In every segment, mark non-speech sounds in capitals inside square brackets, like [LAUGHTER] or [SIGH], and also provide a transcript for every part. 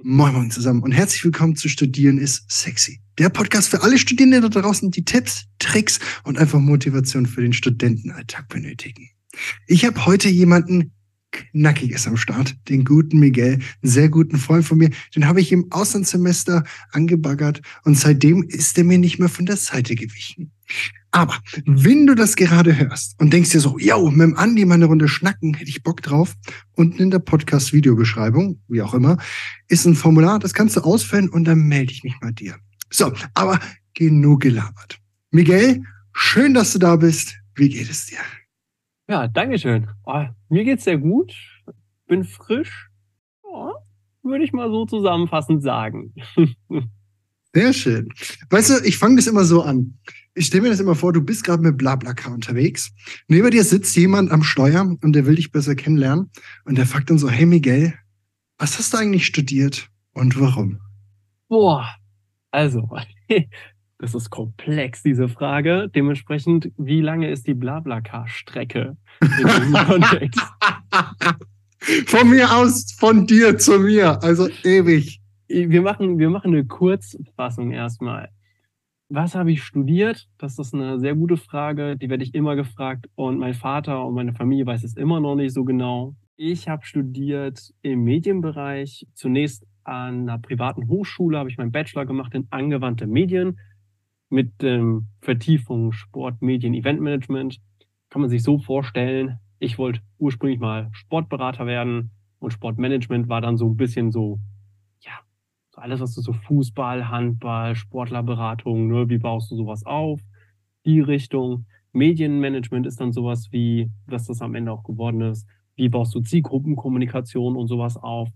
Moin Moin zusammen und herzlich willkommen zu Studieren ist sexy. Der Podcast für alle Studierenden da draußen, die Tipps, Tricks und einfach Motivation für den Studentenalltag benötigen. Ich habe heute jemanden Knackiges am Start, den guten Miguel, einen sehr guten Freund von mir. Den habe ich im Auslandssemester angebaggert und seitdem ist er mir nicht mehr von der Seite gewichen. Aber wenn du das gerade hörst und denkst dir so, yo, mit dem Andi mal eine Runde schnacken, hätte ich Bock drauf. Unten in der Podcast-Videobeschreibung, wie auch immer, ist ein Formular, das kannst du ausfüllen und dann melde ich mich bei dir. So, aber genug gelabert. Miguel, schön, dass du da bist. Wie geht es dir? Ja, Dankeschön. Oh, mir geht's sehr gut. Bin frisch. Oh, würde ich mal so zusammenfassend sagen. [LAUGHS] Sehr schön. Weißt du, ich fange das immer so an. Ich stelle mir das immer vor, du bist gerade mit Blablacar unterwegs. Neben dir sitzt jemand am Steuer und der will dich besser kennenlernen. Und der fragt dann so, hey Miguel, was hast du eigentlich studiert und warum? Boah, also, [LAUGHS] das ist komplex, diese Frage. Dementsprechend, wie lange ist die Blablacar-Strecke in diesem [LAUGHS] Kontext? von mir aus, von dir zu mir, also ewig wir machen, wir machen eine Kurzfassung erstmal. Was habe ich studiert? Das ist eine sehr gute Frage. Die werde ich immer gefragt. Und mein Vater und meine Familie weiß es immer noch nicht so genau. Ich habe studiert im Medienbereich. Zunächst an einer privaten Hochschule habe ich meinen Bachelor gemacht in angewandte Medien mit ähm, Vertiefung Sport, Medien, Eventmanagement. Kann man sich so vorstellen. Ich wollte ursprünglich mal Sportberater werden und Sportmanagement war dann so ein bisschen so alles, was du so Fußball, Handball, Sportlerberatung, ne, wie baust du sowas auf? Die Richtung. Medienmanagement ist dann sowas wie, was das am Ende auch geworden ist. Wie baust du Zielgruppenkommunikation und sowas auf?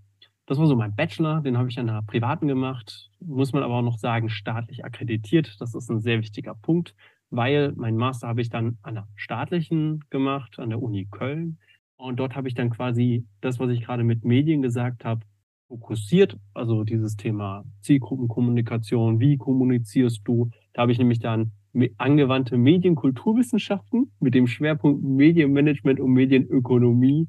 Das war so mein Bachelor, den habe ich an einer privaten gemacht. Muss man aber auch noch sagen, staatlich akkreditiert. Das ist ein sehr wichtiger Punkt, weil mein Master habe ich dann an der staatlichen gemacht, an der Uni Köln. Und dort habe ich dann quasi das, was ich gerade mit Medien gesagt habe, fokussiert, also dieses Thema Zielgruppenkommunikation, wie kommunizierst du? Da habe ich nämlich dann angewandte Medienkulturwissenschaften mit dem Schwerpunkt Medienmanagement und Medienökonomie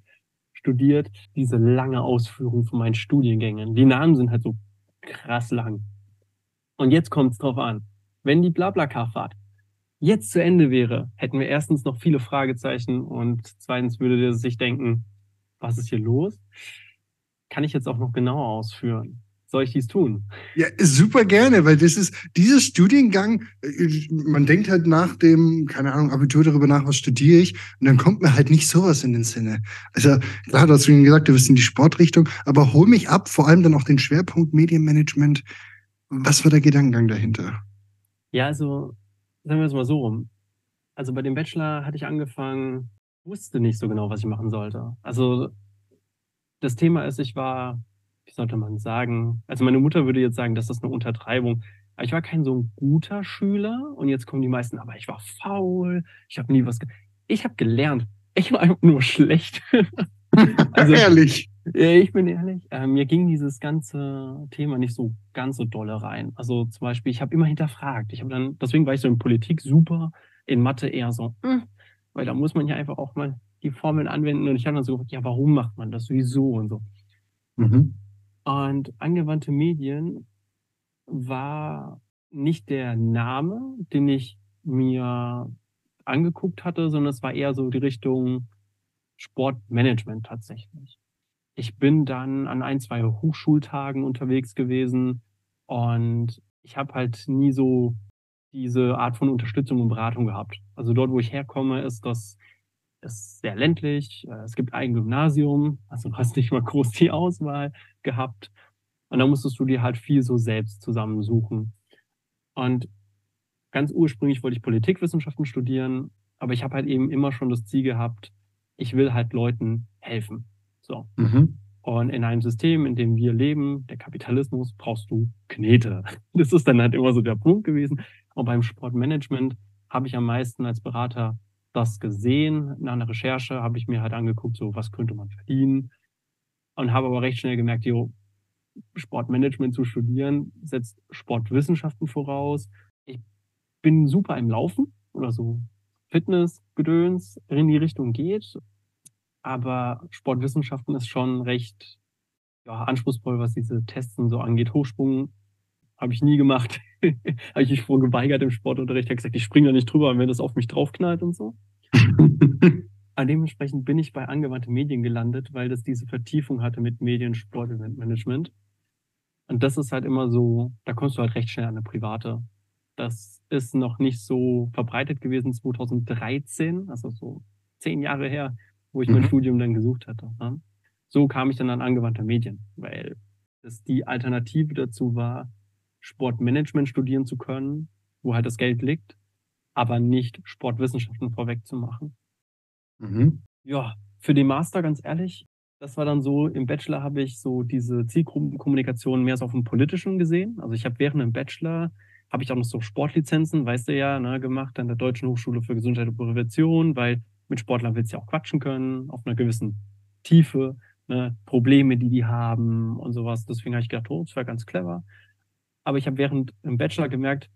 studiert. Diese lange Ausführung von meinen Studiengängen. Die Namen sind halt so krass lang. Und jetzt kommt es drauf an. Wenn die Blablacar-Fahrt jetzt zu Ende wäre, hätten wir erstens noch viele Fragezeichen und zweitens würde der sich denken, was ist hier los? Kann ich jetzt auch noch genauer ausführen. Soll ich dies tun? Ja, super gerne, weil das ist, dieser Studiengang, äh, man denkt halt nach dem, keine Ahnung, Abitur darüber nach, was studiere ich, und dann kommt mir halt nicht sowas in den Sinne. Also, klar, du hast schon gesagt, du bist in die Sportrichtung, aber hol mich ab, vor allem dann auch den Schwerpunkt Medienmanagement. Was war der Gedankengang dahinter? Ja, also, sagen wir es mal so rum. Also, bei dem Bachelor hatte ich angefangen, wusste nicht so genau, was ich machen sollte. Also, das Thema ist, ich war, wie sollte man sagen, also meine Mutter würde jetzt sagen, das ist eine Untertreibung. Aber ich war kein so ein guter Schüler und jetzt kommen die meisten, aber ich war faul, ich habe nie was. Ich habe gelernt. Ich war einfach nur schlecht. [LAUGHS] also, ehrlich. Ich bin ehrlich. Äh, mir ging dieses ganze Thema nicht so ganz so dolle rein. Also zum Beispiel, ich habe immer hinterfragt. Ich habe dann, deswegen war ich so in Politik super, in Mathe eher so, mh, hm, weil da muss man ja einfach auch mal die Formeln anwenden. Und ich habe dann so gefragt, ja, warum macht man das? Wieso und so. Mhm. Und angewandte Medien war nicht der Name, den ich mir angeguckt hatte, sondern es war eher so die Richtung Sportmanagement tatsächlich. Ich bin dann an ein, zwei Hochschultagen unterwegs gewesen und ich habe halt nie so diese Art von Unterstützung und Beratung gehabt. Also dort, wo ich herkomme, ist das ist sehr ländlich. Äh, es gibt ein Gymnasium, also du hast nicht mal groß die Auswahl gehabt. Und da musstest du dir halt viel so selbst zusammensuchen. Und ganz ursprünglich wollte ich Politikwissenschaften studieren, aber ich habe halt eben immer schon das Ziel gehabt, ich will halt Leuten helfen. So. Mhm. Und in einem System, in dem wir leben, der Kapitalismus, brauchst du Knete. Das ist dann halt immer so der Punkt gewesen. Und beim Sportmanagement habe ich am meisten als Berater das gesehen. Nach einer Recherche habe ich mir halt angeguckt, so was könnte man verdienen. Und habe aber recht schnell gemerkt, jo, Sportmanagement zu studieren setzt Sportwissenschaften voraus. Ich bin super im Laufen oder so Fitness, Gedöns in die Richtung geht. Aber Sportwissenschaften ist schon recht ja, anspruchsvoll, was diese Tests so angeht. Hochsprung habe ich nie gemacht. [LAUGHS] habe ich mich vor geweigert im Sportunterricht. Ich habe gesagt, ich springe da nicht drüber, wenn das auf mich draufknallt und so. [LAUGHS] Aber dementsprechend bin ich bei angewandte Medien gelandet, weil das diese Vertiefung hatte mit Medien, Sport, Eventmanagement. Und das ist halt immer so, da kommst du halt recht schnell an eine private. Das ist noch nicht so verbreitet gewesen 2013, also so zehn Jahre her, wo ich mhm. mein Studium dann gesucht hatte. Ne? So kam ich dann an angewandte Medien, weil es die Alternative dazu war, Sportmanagement studieren zu können, wo halt das Geld liegt, aber nicht Sportwissenschaften vorwegzumachen. Mhm. Ja, für den Master, ganz ehrlich, das war dann so, im Bachelor habe ich so diese Zielgruppenkommunikation mehr so auf dem Politischen gesehen. Also ich habe während dem Bachelor, habe ich auch noch so Sportlizenzen, weißt du ja, ne, gemacht an der Deutschen Hochschule für Gesundheit und Prävention, weil mit Sportlern willst du ja auch quatschen können, auf einer gewissen Tiefe, ne, Probleme, die die haben und sowas. Deswegen habe ich gedacht, oh, das wäre ganz clever. Aber ich habe während im Bachelor gemerkt,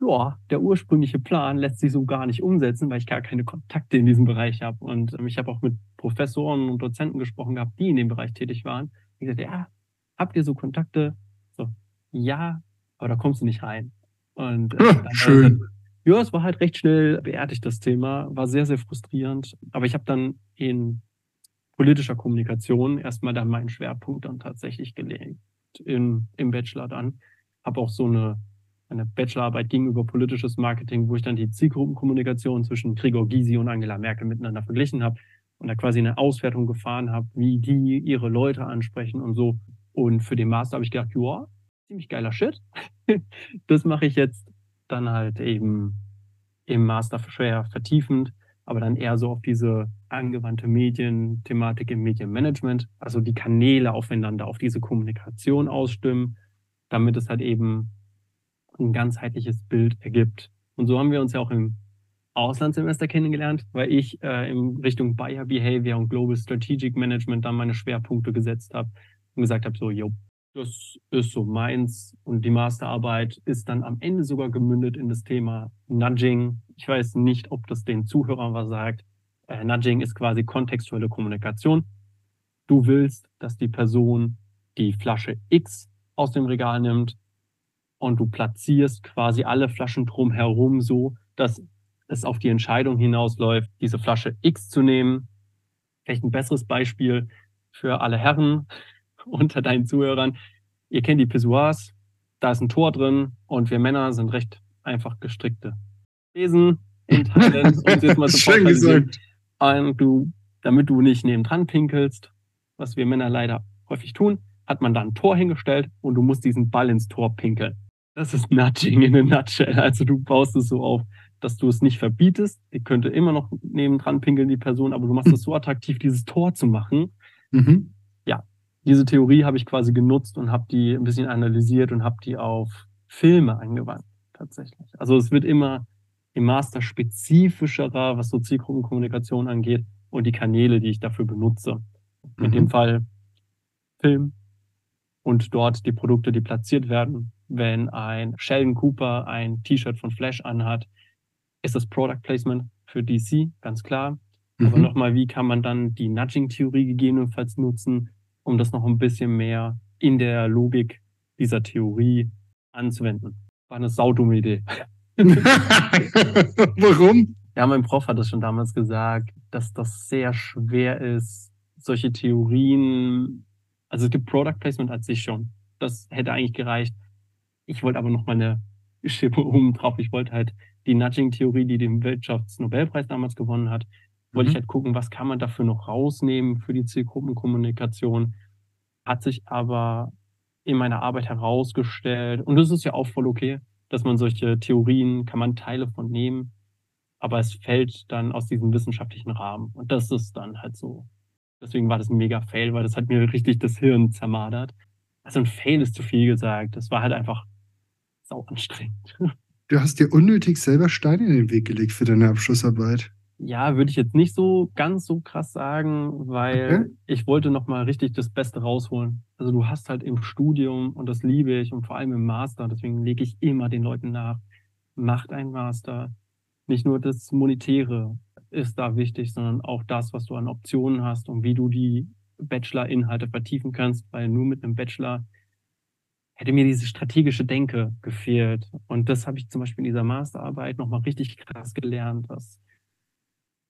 ja, der ursprüngliche Plan lässt sich so gar nicht umsetzen, weil ich gar keine Kontakte in diesem Bereich habe. Und ähm, ich habe auch mit Professoren und Dozenten gesprochen gehabt, die in dem Bereich tätig waren. Ich gesagt, ja, habt ihr so Kontakte? So, ja, aber da kommst du nicht rein. Und äh, ja, schön. Halt, ja, es war halt recht schnell beerdigt, das Thema. War sehr, sehr frustrierend. Aber ich habe dann in politischer Kommunikation erstmal dann meinen Schwerpunkt dann tatsächlich gelegt. In, Im Bachelor dann habe auch so eine, eine Bachelorarbeit gegenüber politisches Marketing, wo ich dann die Zielgruppenkommunikation zwischen Gregor Gysi und Angela Merkel miteinander verglichen habe und da quasi eine Auswertung gefahren habe, wie die ihre Leute ansprechen und so. Und für den Master habe ich gedacht, ja, ziemlich geiler Shit. [LAUGHS] das mache ich jetzt dann halt eben im Master schwer vertiefend, aber dann eher so auf diese angewandte Medienthematik im Medienmanagement, also die Kanäle aufeinander, auf diese Kommunikation ausstimmen damit es halt eben ein ganzheitliches Bild ergibt. Und so haben wir uns ja auch im Auslandssemester kennengelernt, weil ich äh, in Richtung Buyer Behavior und Global Strategic Management dann meine Schwerpunkte gesetzt habe und gesagt habe, so, jo, das ist so meins. Und die Masterarbeit ist dann am Ende sogar gemündet in das Thema Nudging. Ich weiß nicht, ob das den Zuhörern was sagt. Äh, Nudging ist quasi kontextuelle Kommunikation. Du willst, dass die Person die Flasche X aus dem Regal nimmt und du platzierst quasi alle Flaschen drumherum so, dass es auf die Entscheidung hinausläuft, diese Flasche X zu nehmen. Vielleicht ein besseres Beispiel für alle Herren [LAUGHS] unter deinen Zuhörern. Ihr kennt die Pissoirs, da ist ein Tor drin und wir Männer sind recht einfach gestrickte Wesen in Thailand, [LAUGHS] um jetzt mal zu Schön gesagt. Und du, damit du nicht nebendran pinkelst, was wir Männer leider häufig tun, hat man da ein Tor hingestellt und du musst diesen Ball ins Tor pinkeln. Das ist Nudging in a nutshell. Also du baust es so auf, dass du es nicht verbietest. Die könnte immer noch nebendran pinkeln, die Person, aber du machst es so attraktiv, dieses Tor zu machen. Mhm. Ja, diese Theorie habe ich quasi genutzt und habe die ein bisschen analysiert und habe die auf Filme angewandt, tatsächlich. Also es wird immer im Master spezifischerer, was so Zielgruppenkommunikation angeht und die Kanäle, die ich dafür benutze. In dem mhm. Fall Film, und dort die Produkte, die platziert werden. Wenn ein Sheldon Cooper ein T-Shirt von Flash anhat, ist das Product Placement für DC, ganz klar. Mhm. Aber nochmal, wie kann man dann die Nudging-Theorie gegebenenfalls nutzen, um das noch ein bisschen mehr in der Logik dieser Theorie anzuwenden? War eine saudumme Idee. [LAUGHS] Warum? Ja, mein Prof hat das schon damals gesagt, dass das sehr schwer ist, solche Theorien also es gibt Product Placement als sich schon. Das hätte eigentlich gereicht. Ich wollte aber noch mal eine Schippe [LAUGHS] oben drauf. Ich wollte halt die Nudging-Theorie, die den Wirtschaftsnobelpreis damals gewonnen hat, wollte mhm. ich halt gucken, was kann man dafür noch rausnehmen für die Zielgruppenkommunikation. Hat sich aber in meiner Arbeit herausgestellt, und das ist ja auch voll okay, dass man solche Theorien, kann man Teile von nehmen, aber es fällt dann aus diesem wissenschaftlichen Rahmen. Und das ist dann halt so Deswegen war das ein mega Fail, weil das hat mir richtig das Hirn zermadert. Also ein Fail ist zu viel gesagt. Das war halt einfach sau anstrengend. [LAUGHS] Du hast dir unnötig selber Steine in den Weg gelegt für deine Abschlussarbeit. Ja, würde ich jetzt nicht so ganz so krass sagen, weil okay. ich wollte nochmal richtig das Beste rausholen. Also du hast halt im Studium, und das liebe ich, und vor allem im Master, deswegen lege ich immer den Leuten nach, macht ein Master. Nicht nur das Monetäre, ist da wichtig, sondern auch das, was du an Optionen hast und wie du die Bachelor-Inhalte vertiefen kannst, weil nur mit einem Bachelor hätte mir diese strategische Denke gefehlt. Und das habe ich zum Beispiel in dieser Masterarbeit nochmal richtig krass gelernt, dass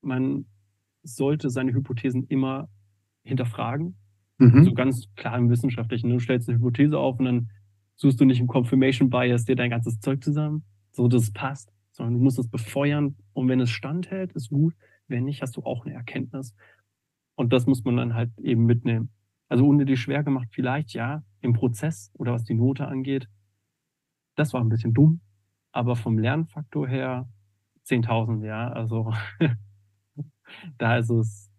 man sollte seine Hypothesen immer hinterfragen. Mhm. So ganz klar im Wissenschaftlichen. Du stellst eine Hypothese auf und dann suchst du nicht im Confirmation Bias dir dein ganzes Zeug zusammen, so dass es passt, sondern du musst es befeuern. Und wenn es standhält, ist gut. Wenn nicht, hast du auch eine Erkenntnis. Und das muss man dann halt eben mitnehmen. Also ohne die schwer gemacht, vielleicht ja, im Prozess oder was die Note angeht. Das war ein bisschen dumm, aber vom Lernfaktor her 10.000, ja. Also [LAUGHS] da ist es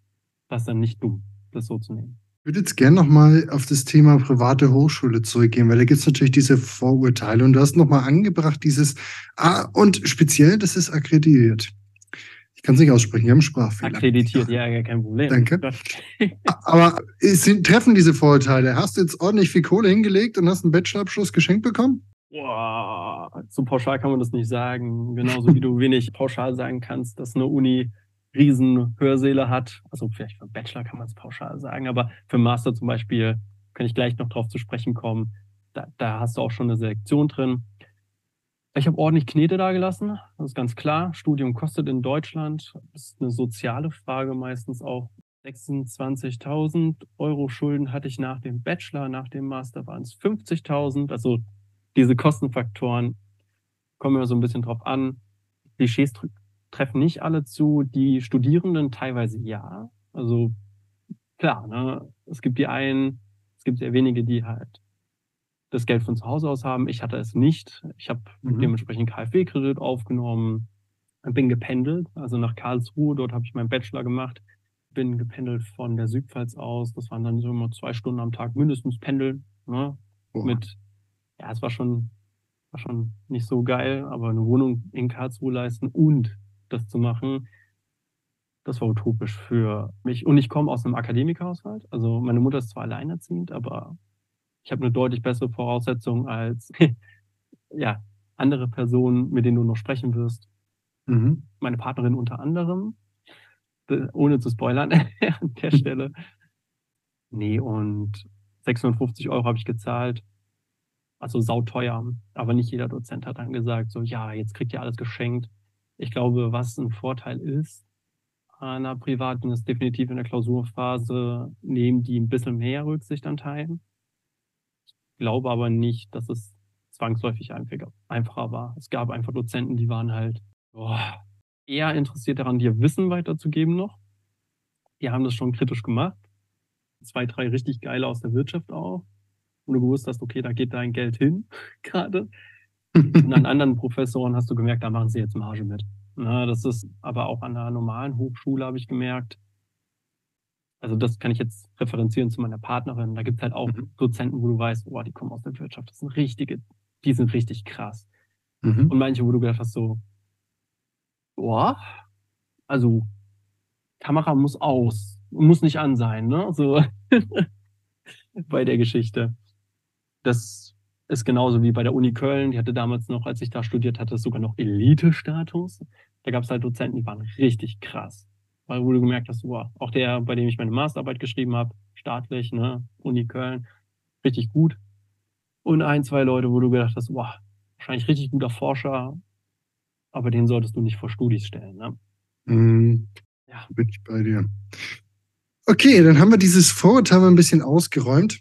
was dann nicht dumm, das so zu nehmen. Ich würde jetzt gerne nochmal auf das Thema private Hochschule zurückgehen, weil da gibt es natürlich diese Vorurteile und du hast nochmal angebracht dieses, ah, und speziell, das ist akkreditiert. Ich kann es nicht aussprechen, wir haben Sprachfehler. Akkreditiert, ja, ja, kein Problem. Danke. [LAUGHS] Aber sind, treffen diese Vorurteile? Hast du jetzt ordentlich viel Kohle hingelegt und hast einen Bachelorabschluss geschenkt bekommen? Boah, so pauschal kann man das nicht sagen. Genauso wie du wenig pauschal sagen kannst, dass eine Uni riesen Hörsäle hat. Also vielleicht für Bachelor kann man es pauschal sagen, aber für Master zum Beispiel kann ich gleich noch drauf zu sprechen kommen. Da, da hast du auch schon eine Selektion drin. Ich habe ordentlich Knete da gelassen, das ist ganz klar. Studium kostet in Deutschland, ist eine soziale Frage meistens auch. 26.000 Euro Schulden hatte ich nach dem Bachelor, nach dem Master waren es 50.000. Also diese Kostenfaktoren kommen immer so ein bisschen drauf an. Klischees treffen nicht alle zu. Die Studierenden teilweise ja. Also klar, ne? es gibt die einen, es gibt sehr wenige, die halt das Geld von zu Hause aus haben. Ich hatte es nicht. Ich habe mhm. dementsprechend KfW-Kredit aufgenommen, bin gependelt, also nach Karlsruhe. Dort habe ich meinen Bachelor gemacht. Bin gependelt von der Südpfalz aus. Das waren dann so immer zwei Stunden am Tag mindestens pendeln. Ne? Mit, ja, es war schon, war schon nicht so geil, aber eine Wohnung in Karlsruhe leisten und das zu machen, das war utopisch für mich. Und ich komme aus einem Akademikerhaushalt. Also meine Mutter ist zwar alleinerziehend, aber ich habe eine deutlich bessere Voraussetzung als [LAUGHS] ja, andere Personen, mit denen du noch sprechen wirst. Mhm. Meine Partnerin unter anderem, ohne zu spoilern [LAUGHS] an der Stelle. Nee, und 650 Euro habe ich gezahlt. Also sauteuer. Aber nicht jeder Dozent hat dann gesagt, so, ja, jetzt kriegt ihr alles geschenkt. Ich glaube, was ein Vorteil ist einer privaten, ist definitiv in der Klausurphase, nehmen die ein bisschen mehr Rücksicht an Teilen. Ich glaube aber nicht, dass es zwangsläufig einfacher war. Es gab einfach Dozenten, die waren halt boah, eher interessiert daran, dir Wissen weiterzugeben noch. Die haben das schon kritisch gemacht. Zwei, drei richtig geile aus der Wirtschaft auch. Und du gewusst hast, okay, da geht dein Geld hin [LAUGHS] gerade. Und an anderen Professoren hast du gemerkt, da machen sie jetzt Marge mit. Na, das ist aber auch an der normalen Hochschule, habe ich gemerkt. Also das kann ich jetzt referenzieren zu meiner Partnerin. Da gibt es halt auch mhm. Dozenten, wo du weißt, oh, die kommen aus der Wirtschaft. Das sind richtige, die sind richtig krass. Mhm. Und manche, wo du gedacht hast, so, boah, also Kamera muss aus, muss nicht an sein, ne? So [LAUGHS] bei der Geschichte. Das ist genauso wie bei der Uni Köln. Die hatte damals noch, als ich da studiert hatte, sogar noch Elite-Status. Da gab es halt Dozenten, die waren richtig krass. Weil wo du gemerkt hast, wow, auch der, bei dem ich meine Masterarbeit geschrieben habe, staatlich, ne, Uni Köln, richtig gut. Und ein, zwei Leute, wo du gedacht hast, wow, wahrscheinlich richtig guter Forscher, aber den solltest du nicht vor Studis stellen. Ne? Mm, ja. Bin ich bei dir. Okay, dann haben wir dieses Vorurteil ein bisschen ausgeräumt.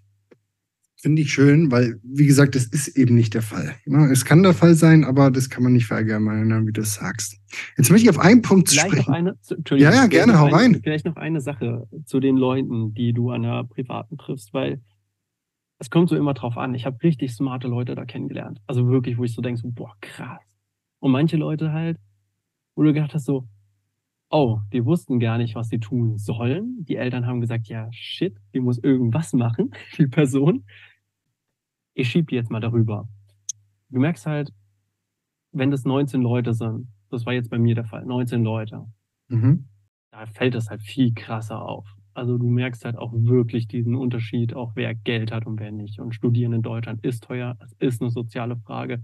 Finde ich schön, weil, wie gesagt, das ist eben nicht der Fall. Es kann der Fall sein, aber das kann man nicht verallgemeinern, wie du es sagst. Jetzt möchte ich auf einen Punkt vielleicht sprechen. Noch eine, ja, ja, gerne, hau rein. Vielleicht noch eine Sache zu den Leuten, die du an der privaten triffst, weil es kommt so immer drauf an. Ich habe richtig smarte Leute da kennengelernt. Also wirklich, wo ich so denke, so, boah, krass. Und manche Leute halt, wo du gedacht hast, so, oh, die wussten gar nicht, was sie tun sollen. Die Eltern haben gesagt, ja, shit, die muss irgendwas machen, [LAUGHS] die Person ich schiebe jetzt mal darüber. Du merkst halt, wenn das 19 Leute sind, das war jetzt bei mir der Fall, 19 Leute, mhm. da fällt das halt viel krasser auf. Also du merkst halt auch wirklich diesen Unterschied, auch wer Geld hat und wer nicht. Und Studieren in Deutschland ist teuer, es ist eine soziale Frage.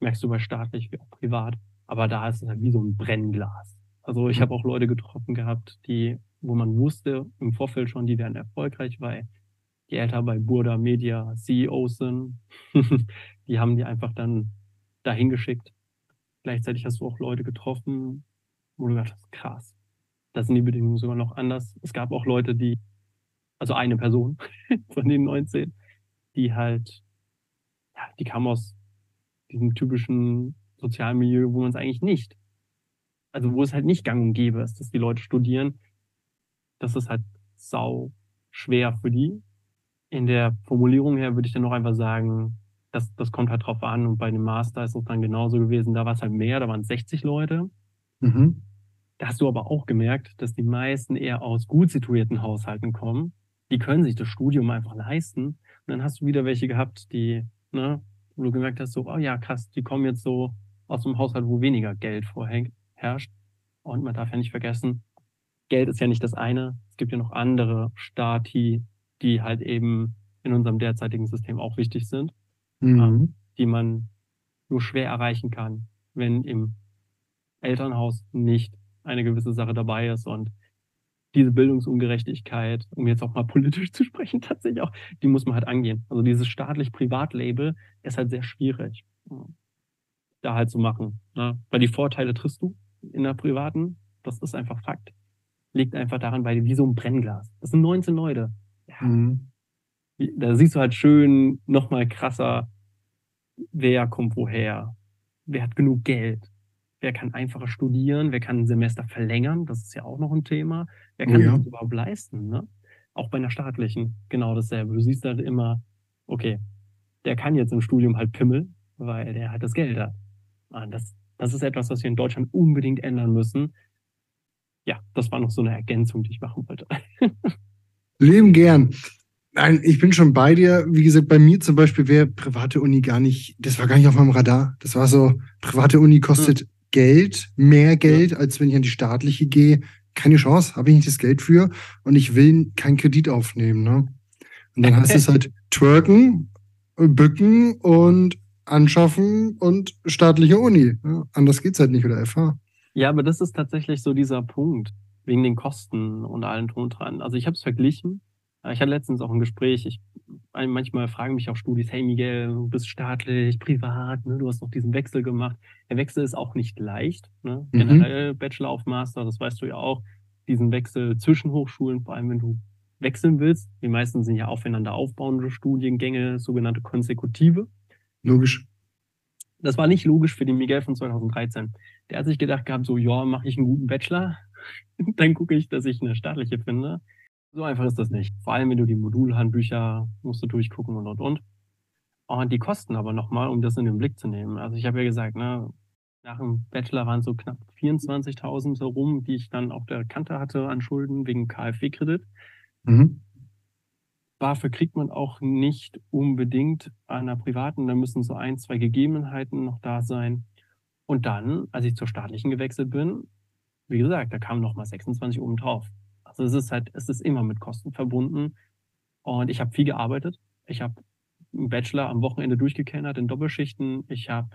Merkst du bei staatlich wie auch privat. Aber da ist es halt wie so ein Brennglas. Also ich mhm. habe auch Leute getroffen gehabt, die wo man wusste im Vorfeld schon, die werden erfolgreich, weil die Eltern bei Burda Media CEOs sind. [LAUGHS] die haben die einfach dann dahin geschickt. Gleichzeitig hast du auch Leute getroffen, wo du gedacht hast, krass, da sind die Bedingungen sogar noch anders. Es gab auch Leute, die, also eine Person [LAUGHS] von den 19, die halt, ja, die kam aus diesem typischen Sozialmilieu, wo man es eigentlich nicht, also wo es halt nicht gang und gäbe ist, dass die Leute studieren. Das ist halt sau schwer für die. In der Formulierung her würde ich dann noch einfach sagen, das, das kommt halt drauf an. Und bei dem Master ist es dann genauso gewesen. Da war es halt mehr, da waren 60 Leute. Mhm. Da hast du aber auch gemerkt, dass die meisten eher aus gut situierten Haushalten kommen. Die können sich das Studium einfach leisten. Und dann hast du wieder welche gehabt, die, ne, wo du gemerkt hast, so, oh ja, krass, die kommen jetzt so aus einem Haushalt, wo weniger Geld vorhängt, herrscht. Und man darf ja nicht vergessen, Geld ist ja nicht das eine. Es gibt ja noch andere Stati, die halt eben in unserem derzeitigen System auch wichtig sind, mhm. ähm, die man nur schwer erreichen kann, wenn im Elternhaus nicht eine gewisse Sache dabei ist und diese Bildungsungerechtigkeit, um jetzt auch mal politisch zu sprechen, [LAUGHS] tatsächlich auch, die muss man halt angehen. Also dieses staatlich-privat-Label ist halt sehr schwierig, da halt zu machen. Ne? Weil die Vorteile triffst du in der privaten, das ist einfach Fakt. Liegt einfach daran, weil wie so ein Brennglas. Das sind 19 Leute. Mhm. Da siehst du halt schön nochmal krasser, wer kommt woher, wer hat genug Geld, Wer kann einfacher studieren? Wer kann ein Semester verlängern? Das ist ja auch noch ein Thema. Wer kann oh ja. das überhaupt leisten? Ne? Auch bei einer staatlichen genau dasselbe. Du siehst halt immer, okay, der kann jetzt im Studium halt pimmeln, weil der halt das Geld hat. Und ah, das, das ist etwas, was wir in Deutschland unbedingt ändern müssen. Ja, das war noch so eine Ergänzung, die ich machen wollte. [LAUGHS] Leben gern. Nein, ich bin schon bei dir. Wie gesagt, bei mir zum Beispiel wäre private Uni gar nicht, das war gar nicht auf meinem Radar. Das war so, private Uni kostet hm. Geld, mehr Geld, ja. als wenn ich an die staatliche gehe. Keine Chance, habe ich nicht das Geld für und ich will keinen Kredit aufnehmen. Ne? Und dann heißt [LAUGHS] es halt twerken, bücken und anschaffen und staatliche Uni. Ja, anders geht's halt nicht oder FH. Ja, aber das ist tatsächlich so dieser Punkt, wegen den Kosten und allem drum und dran. Also ich habe es verglichen. Ich hatte letztens auch ein Gespräch, ich manchmal fragen mich auch Studis, hey Miguel, du bist staatlich, privat, ne? du hast noch diesen Wechsel gemacht. Der Wechsel ist auch nicht leicht. Ne? Mhm. Generell Bachelor auf Master, das weißt du ja auch, diesen Wechsel zwischen Hochschulen, vor allem wenn du wechseln willst. Die meisten sind ja aufeinander aufbauende Studiengänge, sogenannte konsekutive. Logisch. Das war nicht logisch für den Miguel von 2013. Der hat sich gedacht gehabt, so, ja, mache ich einen guten Bachelor, [LAUGHS] dann gucke ich, dass ich eine staatliche finde. So einfach ist das nicht. Vor allem, wenn du die Modulhandbücher musst du durchgucken und und und. Und die kosten aber nochmal, um das in den Blick zu nehmen. Also ich habe ja gesagt, ne, nach dem Bachelor waren so knapp 24.000 herum, die ich dann auf der Kante hatte an Schulden wegen KfW-Kredit. Mhm. BAföG kriegt man auch nicht unbedingt einer privaten. Da müssen so ein, zwei Gegebenheiten noch da sein. Und dann, als ich zur staatlichen gewechselt bin, wie gesagt, da kamen nochmal 26 oben drauf. Also es ist halt, es ist immer mit Kosten verbunden. Und ich habe viel gearbeitet. Ich habe einen Bachelor am Wochenende durchgekennert in Doppelschichten. Ich habe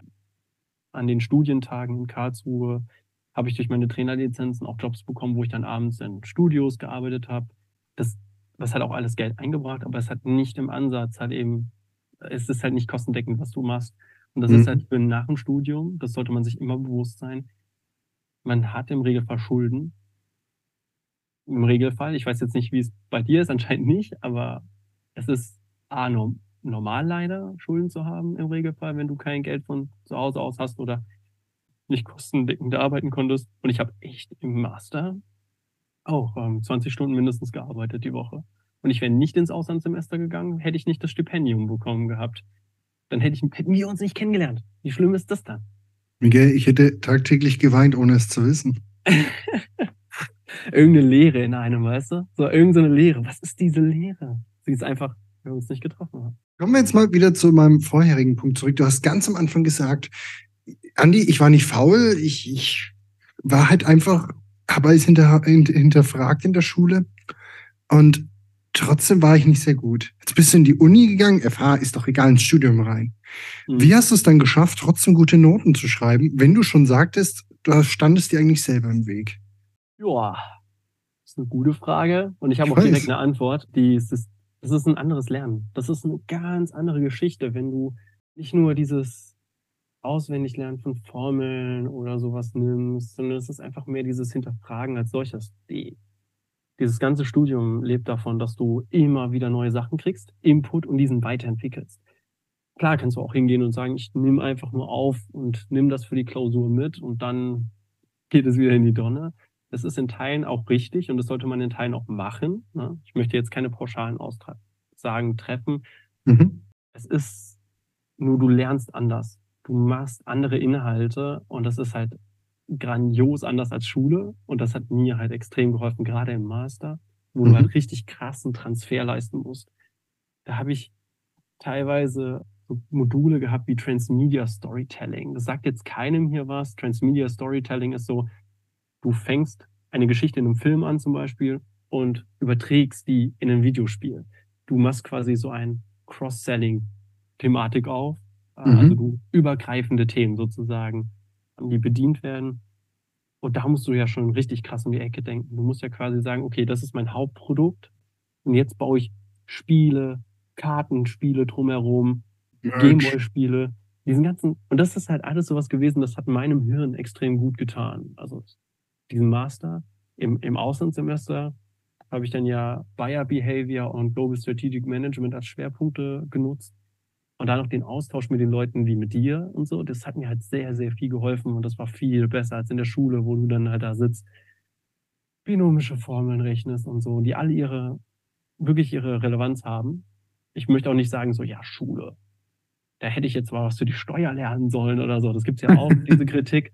an den Studientagen in Karlsruhe habe ich durch meine Trainerlizenzen auch Jobs bekommen, wo ich dann abends in Studios gearbeitet habe. Das, das hat auch alles Geld eingebracht, aber es hat nicht im Ansatz halt eben, es ist halt nicht kostendeckend, was du machst. Und das mhm. ist halt für nach dem Studium, das sollte man sich immer bewusst sein. Man hat im Regelfall Schulden im Regelfall. Ich weiß jetzt nicht, wie es bei dir ist, [LAUGHS] anscheinend nicht, aber es ist A, normal leider, Schulden zu haben im Regelfall, wenn du kein Geld von zu Hause aus hast oder nicht kostendeckend arbeiten konntest. Und ich habe echt im Master auch ähm, 20 Stunden mindestens gearbeitet die Woche. Und ich wäre nicht ins Auslandssemester gegangen, hätte ich nicht das Stipendium bekommen gehabt. Dann hätte ich, hätten wir uns nicht kennengelernt. Wie schlimm ist das dann? Miguel, ich hätte tagtäglich geweint, ohne es zu wissen. [LAUGHS] irgendeine Lehre in einem, weißt du? So irgendeine Lehre. Was ist diese Lehre? Sie ist einfach, wenn wir uns nicht getroffen haben. Kommen wir jetzt mal wieder zu meinem vorherigen Punkt zurück. Du hast ganz am Anfang gesagt, Andi, ich war nicht faul, ich, ich war halt einfach, habe alles hinter, hinterfragt in der Schule und trotzdem war ich nicht sehr gut. Jetzt bist du in die Uni gegangen, FH ist doch egal, ins Studium rein. Mhm. Wie hast du es dann geschafft, trotzdem gute Noten zu schreiben, wenn du schon sagtest, du standest dir eigentlich selber im Weg? Ja, ist eine gute Frage und ich habe auch weiß. direkt eine Antwort. Die ist, das ist ein anderes Lernen. Das ist eine ganz andere Geschichte, wenn du nicht nur dieses Auswendiglernen von Formeln oder sowas nimmst, sondern es ist einfach mehr dieses Hinterfragen als solches. Die, dieses ganze Studium lebt davon, dass du immer wieder neue Sachen kriegst, Input und diesen weiterentwickelst. Klar kannst du auch hingehen und sagen, ich nehme einfach nur auf und nimm das für die Klausur mit und dann geht es wieder in die Donne. Das ist in Teilen auch richtig und das sollte man in Teilen auch machen. Ne? Ich möchte jetzt keine pauschalen Aussagen treffen. Mhm. Es ist nur, du lernst anders. Du machst andere Inhalte und das ist halt grandios anders als Schule und das hat mir halt extrem geholfen, gerade im Master, wo Mhm. du halt richtig krassen Transfer leisten musst. Da habe ich teilweise so Module gehabt wie Transmedia Storytelling. Das sagt jetzt keinem hier was. Transmedia Storytelling ist so, du fängst eine Geschichte in einem Film an zum Beispiel und überträgst die in ein Videospiel. Du machst quasi so ein Cross-Selling-Thematik auf. Äh, Mhm. Also du übergreifende Themen sozusagen, die bedient werden. Und da musst du ja schon richtig krass um die Ecke denken. Du musst ja quasi sagen, okay, das ist mein Hauptprodukt und jetzt baue ich Spiele, Kartenspiele drumherum. Gameboy-Spiele, diesen ganzen, und das ist halt alles sowas gewesen, das hat meinem Hirn extrem gut getan. Also diesen Master im, im Auslandssemester habe ich dann ja Buyer Behavior und Global Strategic Management als Schwerpunkte genutzt. Und dann noch den Austausch mit den Leuten wie mit dir und so. Das hat mir halt sehr, sehr viel geholfen und das war viel besser als in der Schule, wo du dann halt da sitzt, binomische Formeln rechnest und so, die alle ihre, wirklich ihre Relevanz haben. Ich möchte auch nicht sagen, so, ja, Schule. Da hätte ich jetzt mal was für die Steuer lernen sollen oder so. Das gibt's ja auch, [LAUGHS] diese Kritik.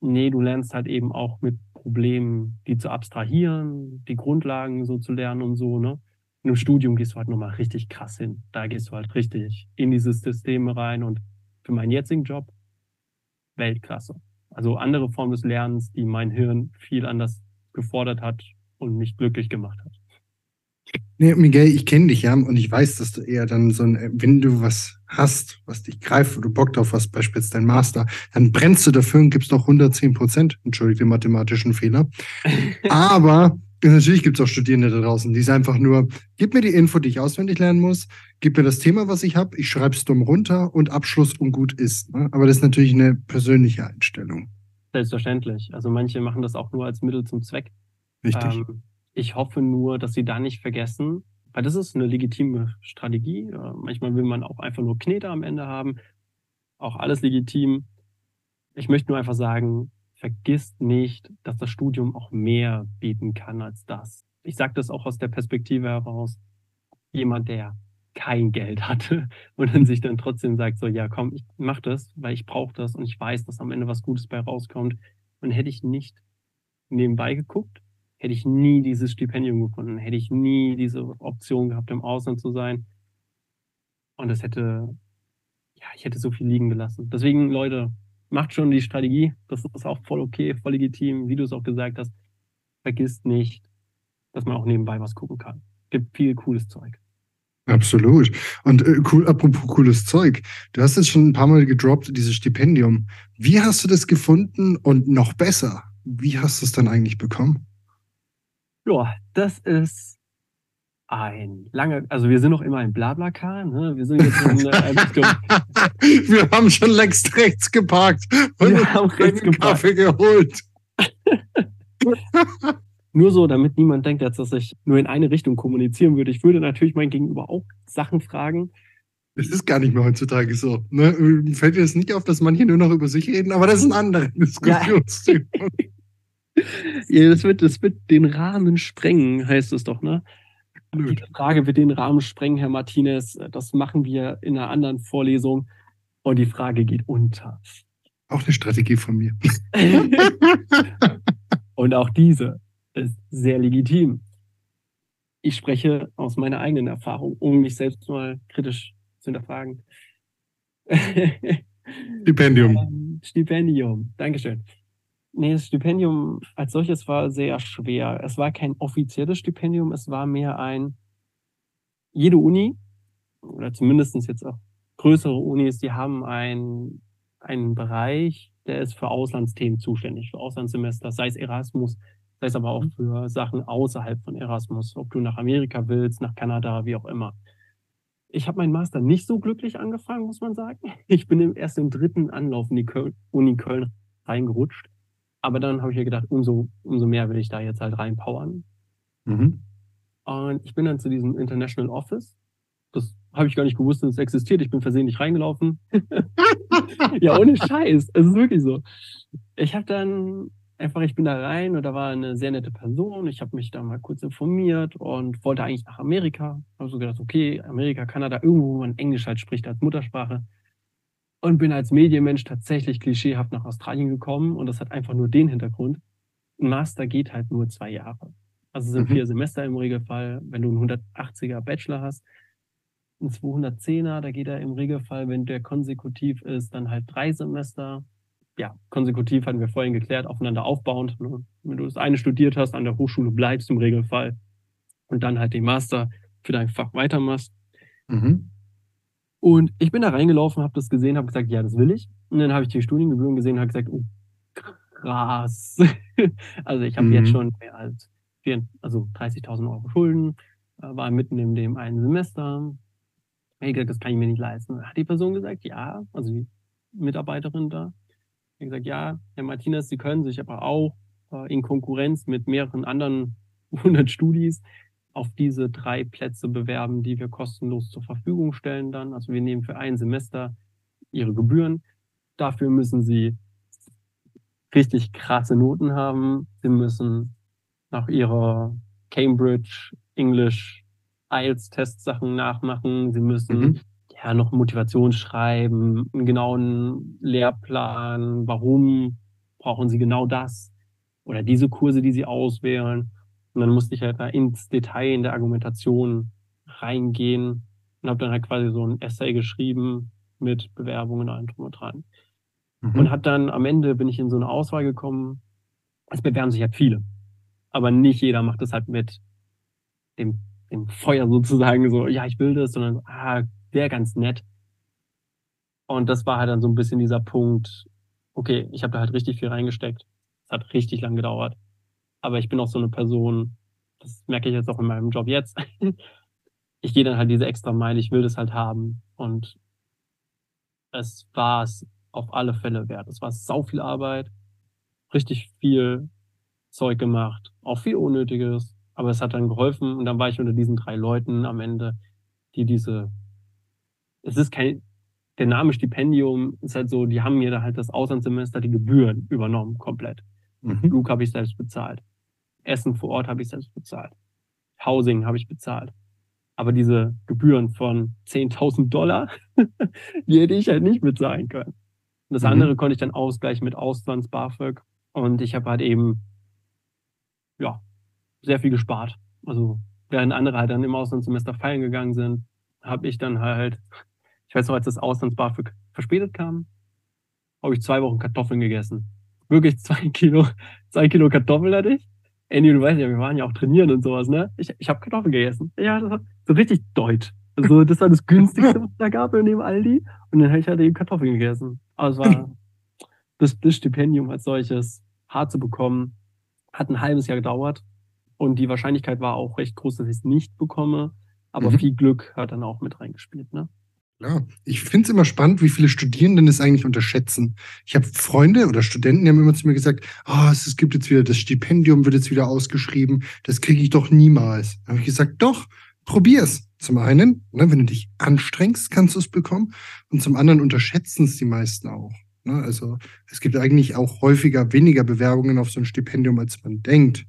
Nee, du lernst halt eben auch mit Problemen, die zu abstrahieren, die Grundlagen so zu lernen und so, ne? In einem Studium gehst du halt nochmal richtig krass hin. Da gehst du halt richtig in dieses System rein und für meinen jetzigen Job Weltklasse. Also andere Form des Lernens, die mein Hirn viel anders gefordert hat und mich glücklich gemacht hat. Nee, Miguel, ich kenne dich ja und ich weiß, dass du eher dann so ein, wenn du was hast, was dich greift, wo du Bock drauf hast, beispielsweise dein Master, dann brennst du dafür und gibst noch 110 Prozent. Entschuldige den mathematischen Fehler. [LAUGHS] Aber natürlich gibt es auch Studierende da draußen, die es einfach nur, gib mir die Info, die ich auswendig lernen muss, gib mir das Thema, was ich habe, ich schreibe es dumm runter und Abschluss und gut ist. Ne? Aber das ist natürlich eine persönliche Einstellung. Selbstverständlich. Also manche machen das auch nur als Mittel zum Zweck. Richtig. Ähm, ich hoffe nur, dass sie da nicht vergessen, weil das ist eine legitime Strategie. Äh, manchmal will man auch einfach nur Knete am Ende haben. Auch alles legitim. Ich möchte nur einfach sagen, vergisst nicht, dass das Studium auch mehr bieten kann als das. Ich sage das auch aus der Perspektive heraus. Jemand, der kein Geld hatte [LAUGHS] und dann sich dann trotzdem sagt, so, ja, komm, ich mach das, weil ich brauche das und ich weiß, dass am Ende was Gutes bei rauskommt. Und hätte ich nicht nebenbei geguckt, hätte ich nie dieses Stipendium gefunden, hätte ich nie diese Option gehabt, im Ausland zu sein. Und es hätte, ja, ich hätte so viel liegen gelassen. Deswegen, Leute, macht schon die Strategie. Das ist auch voll okay, voll legitim, wie du es auch gesagt hast. Vergisst nicht, dass man auch nebenbei was gucken kann. Gibt viel cooles Zeug. Absolut. Und äh, cool, apropos cooles Zeug. Du hast jetzt schon ein paar Mal gedroppt, dieses Stipendium. Wie hast du das gefunden und noch besser? Wie hast du es dann eigentlich bekommen? Ja, das ist ein langer, also wir sind noch immer ein Blablacar, ne? Wir sind jetzt in äh, [LAUGHS] Richtung, [LAUGHS] Wir haben schon längst rechts geparkt und Wir haben rechts einen geparkt. Kaffee geholt. [LAUGHS] [LAUGHS] nur so, damit niemand denkt, dass ich nur in eine Richtung kommunizieren würde. Ich würde natürlich mein Gegenüber auch Sachen fragen. Es ist gar nicht mehr heutzutage so. Ne? Mir Fällt dir das nicht auf, dass manche nur noch über sich reden, aber das ist ein anderer Diskussionsthema. Ja, das wird, das wird den Rahmen sprengen, heißt es doch, ne? Diese Frage wird den Rahmen sprengen, Herr Martinez. Das machen wir in einer anderen Vorlesung. Und die Frage geht unter. Auch eine Strategie von mir. [LAUGHS] Und auch diese ist sehr legitim. Ich spreche aus meiner eigenen Erfahrung, um mich selbst mal kritisch zu hinterfragen. Stipendium. Ähm, Stipendium, Dankeschön. Nee, das Stipendium als solches war sehr schwer. Es war kein offizielles Stipendium, es war mehr ein, jede Uni, oder zumindest jetzt auch größere Unis, die haben ein, einen Bereich, der ist für Auslandsthemen zuständig, für Auslandssemester, sei es Erasmus, Das heißt aber auch Mhm. für Sachen außerhalb von Erasmus, ob du nach Amerika willst, nach Kanada, wie auch immer. Ich habe meinen Master nicht so glücklich angefangen, muss man sagen. Ich bin erst im dritten Anlauf in die Uni Köln reingerutscht. Aber dann habe ich mir gedacht, umso, umso mehr will ich da jetzt halt reinpowern. Mhm. Und ich bin dann zu diesem International Office. Das habe ich gar nicht gewusst, dass es existiert. Ich bin versehentlich reingelaufen. [LAUGHS] ja, ohne Scheiß. Es ist wirklich so. Ich habe dann einfach, ich bin da rein und da war eine sehr nette Person. Ich habe mich da mal kurz informiert und wollte eigentlich nach Amerika. Habe so gedacht, okay, Amerika, Kanada, irgendwo, wo man Englisch halt spricht als Muttersprache. Und bin als Medienmensch tatsächlich klischeehaft nach Australien gekommen und das hat einfach nur den Hintergrund. Ein Master geht halt nur zwei Jahre. Also es sind Mhm. vier Semester im Regelfall. Wenn du einen 180er Bachelor hast, ein 210er, da geht er im Regelfall, wenn der konsekutiv ist, dann halt drei Semester. Ja, konsekutiv hatten wir vorhin geklärt, aufeinander aufbauend. Ne? Wenn du das eine studiert hast, an der Hochschule bleibst im Regelfall und dann halt den Master für dein Fach weitermachst. Mhm. Und ich bin da reingelaufen, habe das gesehen, habe gesagt, ja, das will ich. Und dann habe ich die Studiengebühren gesehen und habe gesagt, oh, krass. [LAUGHS] also ich habe Mhm. jetzt schon mehr als vier, also 30.000 Euro Schulden, äh, war mitten in dem einen Semester. Ich hab gesagt, das kann ich mir nicht leisten. Hat die Person gesagt, ja, also die Mitarbeiterin da, hat gesagt, ja, Herr Martinez, Sie können sich aber auch äh, in Konkurrenz mit mehreren anderen 100 Studis auf diese drei Plätze bewerben, die wir kostenlos zur Verfügung stellen dann. Also wir nehmen für ein Semester ihre Gebühren. Dafür müssen sie richtig krasse Noten haben. Sie müssen nach ihrer Cambridge English IELTS Testsachen nachmachen. Sie müssen Mhm. ja noch Motivation schreiben, einen genauen Lehrplan. Warum brauchen sie genau das? Oder diese Kurse, die sie auswählen. Und dann musste ich halt da ins Detail in der Argumentation reingehen und habe dann halt quasi so ein Essay geschrieben mit Bewerbungen und allem drum und dran. Mhm. Und hat dann am Ende bin ich in so eine Auswahl gekommen. Es bewerben sich halt viele. Aber nicht jeder macht das halt mit dem, dem Feuer sozusagen so, ja, ich will das, sondern, ah, wäre ganz nett. Und das war halt dann so ein bisschen dieser Punkt, okay, ich habe da halt richtig viel reingesteckt. Es hat richtig lang gedauert. Aber ich bin auch so eine Person, das merke ich jetzt auch in meinem Job jetzt. [LAUGHS] Ich gehe dann halt diese extra Meile, ich will das halt haben. Und es war es auf alle Fälle wert. Es war sau viel Arbeit, richtig viel Zeug gemacht, auch viel Unnötiges. Aber es hat dann geholfen und dann war ich unter diesen drei Leuten am Ende, die diese, es ist kein, der Name Stipendium ist halt so, die haben mir da halt das Auslandssemester die Gebühren übernommen, komplett. Mhm. Flug habe ich selbst bezahlt. Essen vor Ort habe ich selbst bezahlt. Housing habe ich bezahlt. Aber diese Gebühren von 10.000 Dollar, [LAUGHS] die hätte ich halt nicht bezahlen können. Und das Mhm. andere konnte ich dann ausgleichen mit Auslands-BAföG. Und ich habe halt eben, ja, sehr viel gespart. Also, während andere halt dann im Auslandssemester feiern gegangen sind, habe ich dann halt, ich weiß noch, als das Auslands-BAföG verspätet kam, habe ich zwei Wochen Kartoffeln gegessen. Wirklich zwei Kilo, [LAUGHS] zwei Kilo Kartoffeln hatte ich. Andy, du weißt ja, wir waren ja auch trainieren und sowas, ne? Ich, ich habe Kartoffeln gegessen. Ja, das war so richtig deutsch. Also, das war das günstigste, was es da gab in dem Aldi. Und dann habe ich halt eben Kartoffeln gegessen. Aber es war [LAUGHS] das, das Stipendium als solches hart zu bekommen. Hat ein halbes Jahr gedauert. Und die Wahrscheinlichkeit war auch recht groß, dass ich es nicht bekomme. Aber Mhm. viel Glück hat dann auch mit reingespielt, ne? Ja, ich finde es immer spannend, wie viele Studierenden es eigentlich unterschätzen. Ich habe Freunde oder Studenten, die haben immer zu mir gesagt, oh, es es gibt jetzt wieder das Stipendium, wird jetzt wieder ausgeschrieben, das kriege ich doch niemals. Da habe ich gesagt, doch, probier's. Zum einen, ne, wenn du dich anstrengst, kannst du es bekommen. Und zum anderen unterschätzen es die meisten auch. Ne? Also es gibt eigentlich auch häufiger weniger Bewerbungen auf so ein Stipendium, als man denkt.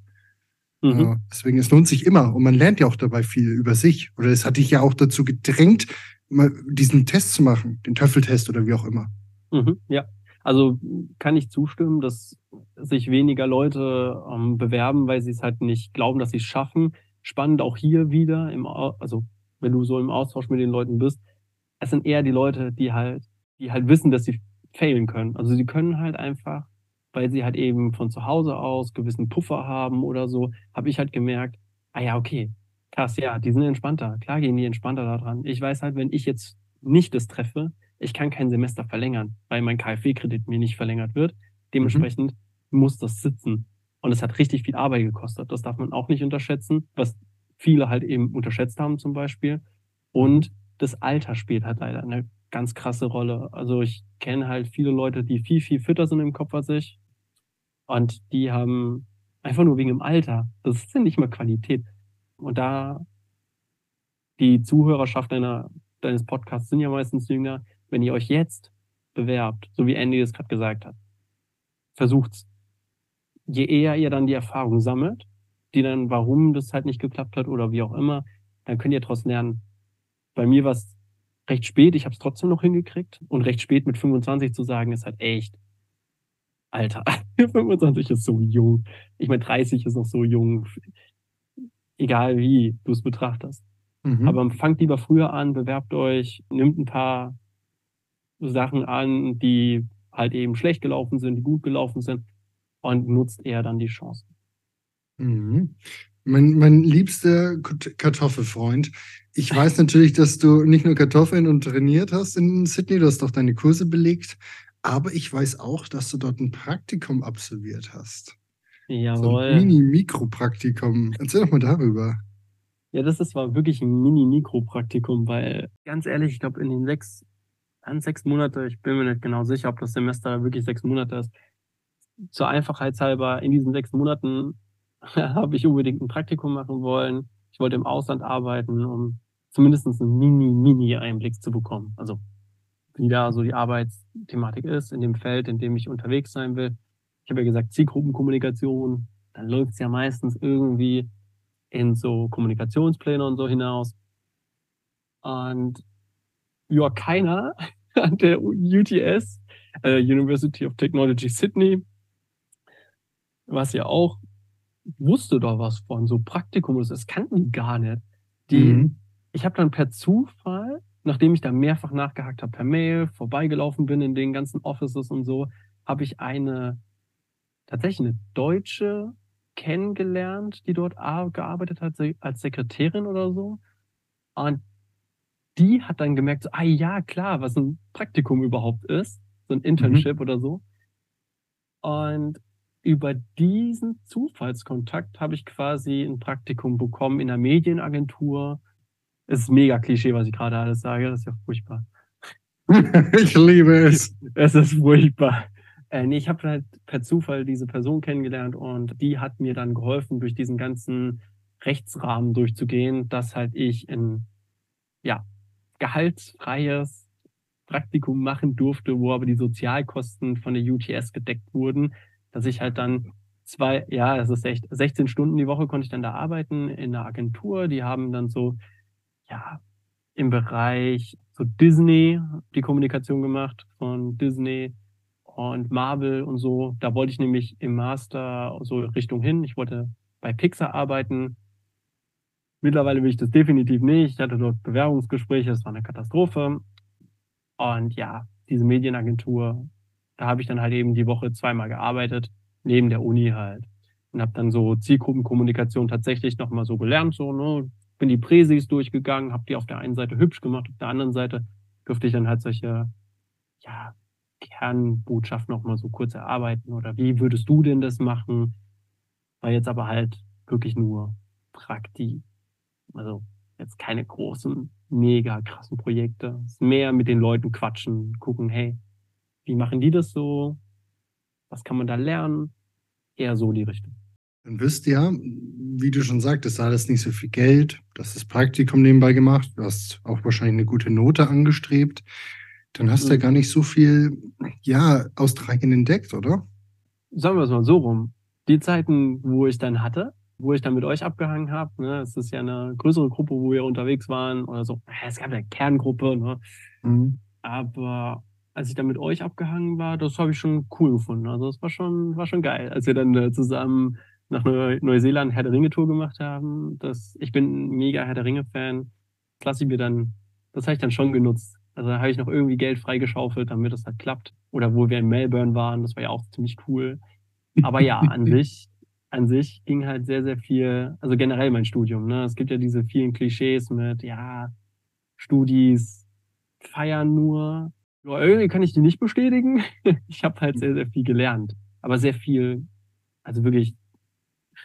Mhm. Ja, deswegen, es lohnt sich immer und man lernt ja auch dabei viel über sich. Oder es hat dich ja auch dazu gedrängt, mal diesen Test zu machen, den Töffeltest oder wie auch immer. Mhm, ja, also kann ich zustimmen, dass sich weniger Leute ähm, bewerben, weil sie es halt nicht glauben, dass sie es schaffen. Spannend auch hier wieder, im, also wenn du so im Austausch mit den Leuten bist, es sind eher die Leute, die halt, die halt wissen, dass sie failen können. Also sie können halt einfach, weil sie halt eben von zu Hause aus gewissen Puffer haben oder so, habe ich halt gemerkt, ah ja, okay, krass, ja, die sind entspannter. Klar gehen die entspannter da dran. Ich weiß halt, wenn ich jetzt nicht das treffe, ich kann kein Semester verlängern, weil mein KfW-Kredit mir nicht verlängert wird. Dementsprechend muss das sitzen. Und es hat richtig viel Arbeit gekostet. Das darf man auch nicht unterschätzen, was viele halt eben unterschätzt haben zum Beispiel. Und das Alter spielt halt leider eine ganz krasse Rolle. Also ich kenne halt viele Leute, die viel, viel fitter sind im Kopf als ich. Und die haben einfach nur wegen dem Alter. Das ist ja nicht mal Qualität. Und da die Zuhörerschaft deiner, deines Podcasts sind ja meistens jünger. Wenn ihr euch jetzt bewerbt, so wie Andy es gerade gesagt hat, versucht's. Je eher ihr dann die Erfahrung sammelt, die dann, warum das halt nicht geklappt hat oder wie auch immer, dann könnt ihr daraus lernen. Bei mir war es recht spät, ich habe es trotzdem noch hingekriegt. Und recht spät mit 25 zu sagen, ist halt echt, Alter, [LAUGHS] 25 ist so jung. Ich meine, 30 ist noch so jung. Egal wie du es betrachtest. Mhm. Aber fangt lieber früher an, bewerbt euch, nimmt ein paar Sachen an, die halt eben schlecht gelaufen sind, die gut gelaufen sind und nutzt eher dann die Chancen. Mhm. Mein, mein liebster Kartoffelfreund. Ich [LAUGHS] weiß natürlich, dass du nicht nur Kartoffeln und trainiert hast in Sydney, du hast auch deine Kurse belegt, aber ich weiß auch, dass du dort ein Praktikum absolviert hast. Jawohl. So ein Mini-Mikropraktikum. Erzähl doch mal darüber. Ja, das ist, war wirklich ein Mini-Mikropraktikum, weil ganz ehrlich, ich glaube, in den sechs, an sechs Monate, ich bin mir nicht genau sicher, ob das Semester wirklich sechs Monate ist. Zur Einfachheitshalber, in diesen sechs Monaten [LAUGHS] habe ich unbedingt ein Praktikum machen wollen. Ich wollte im Ausland arbeiten, um zumindest einen Mini-Mini-Einblick zu bekommen. Also wie da so die Arbeitsthematik ist in dem Feld, in dem ich unterwegs sein will. Ich habe ja gesagt, Zielgruppenkommunikation, dann läuft es ja meistens irgendwie in so Kommunikationspläne und so hinaus. Und ja, keiner [LAUGHS] an der UTS, äh, University of Technology Sydney, was ja auch wusste doch was von so Praktikum, das kannten die gar nicht. Die, mhm. ich habe dann per Zufall, nachdem ich da mehrfach nachgehakt habe per Mail, vorbeigelaufen bin in den ganzen Offices und so, habe ich eine tatsächlich eine Deutsche kennengelernt, die dort gearbeitet hat als Sekretärin oder so. Und die hat dann gemerkt, so, ah ja, klar, was ein Praktikum überhaupt ist, so ein mhm. Internship mhm. oder so. Und über diesen Zufallskontakt habe ich quasi ein Praktikum bekommen in einer Medienagentur. Es ist mega Klischee, was ich gerade alles sage. Das ist ja furchtbar. [LAUGHS] ich liebe es. Es ist furchtbar. Äh, nee, ich habe halt per Zufall diese Person kennengelernt und die hat mir dann geholfen, durch diesen ganzen Rechtsrahmen durchzugehen, dass halt ich ein ja, gehaltsfreies Praktikum machen durfte, wo aber die Sozialkosten von der UTS gedeckt wurden dass ich halt dann zwei, ja, das ist echt, 16 Stunden die Woche konnte ich dann da arbeiten in einer Agentur. Die haben dann so, ja, im Bereich so Disney die Kommunikation gemacht von Disney und Marvel und so. Da wollte ich nämlich im Master so Richtung hin. Ich wollte bei Pixar arbeiten. Mittlerweile will ich das definitiv nicht. Ich hatte dort Bewerbungsgespräche, das war eine Katastrophe. Und ja, diese Medienagentur da habe ich dann halt eben die Woche zweimal gearbeitet, neben der Uni halt. Und habe dann so Zielgruppenkommunikation tatsächlich nochmal so gelernt, so, ne, bin die Präsis durchgegangen, habe die auf der einen Seite hübsch gemacht, auf der anderen Seite durfte ich dann halt solche, ja, Kernbotschaften nochmal so kurz erarbeiten oder wie würdest du denn das machen? War jetzt aber halt wirklich nur Praktik. Also jetzt keine großen, mega krassen Projekte. Mehr mit den Leuten quatschen, gucken, hey, wie machen die das so? Was kann man da lernen? Eher so die Richtung. Dann wisst ihr, wie du schon sagtest, da alles nicht so viel Geld. Du hast das Praktikum nebenbei gemacht. Du hast auch wahrscheinlich eine gute Note angestrebt. Dann hast mhm. du ja gar nicht so viel, ja, Australien entdeckt, oder? Sagen wir es mal so rum. Die Zeiten, wo ich dann hatte, wo ich dann mit euch abgehangen habe, ne, es ist ja eine größere Gruppe, wo wir unterwegs waren oder so. Es gab eine Kerngruppe, ne? Mhm. Aber als ich dann mit euch abgehangen war, das habe ich schon cool gefunden. Also es war schon, war schon geil, als wir dann äh, zusammen nach Neu Neuseeland Herr der Ringe Tour gemacht haben. Das, ich bin ein mega Herr der Ringe Fan. Das lasse ich mir dann, das habe ich dann schon genutzt. Also da habe ich noch irgendwie Geld freigeschaufelt, damit das halt klappt. Oder wo wir in Melbourne waren, das war ja auch ziemlich cool. Aber ja, an [LAUGHS] sich, an sich ging halt sehr, sehr viel, also generell mein Studium. Ne? Es gibt ja diese vielen Klischees mit, ja, Studis feiern nur, ja, irgendwie kann ich die nicht bestätigen. [LAUGHS] Ich habe halt sehr, sehr viel gelernt. Aber sehr viel, also wirklich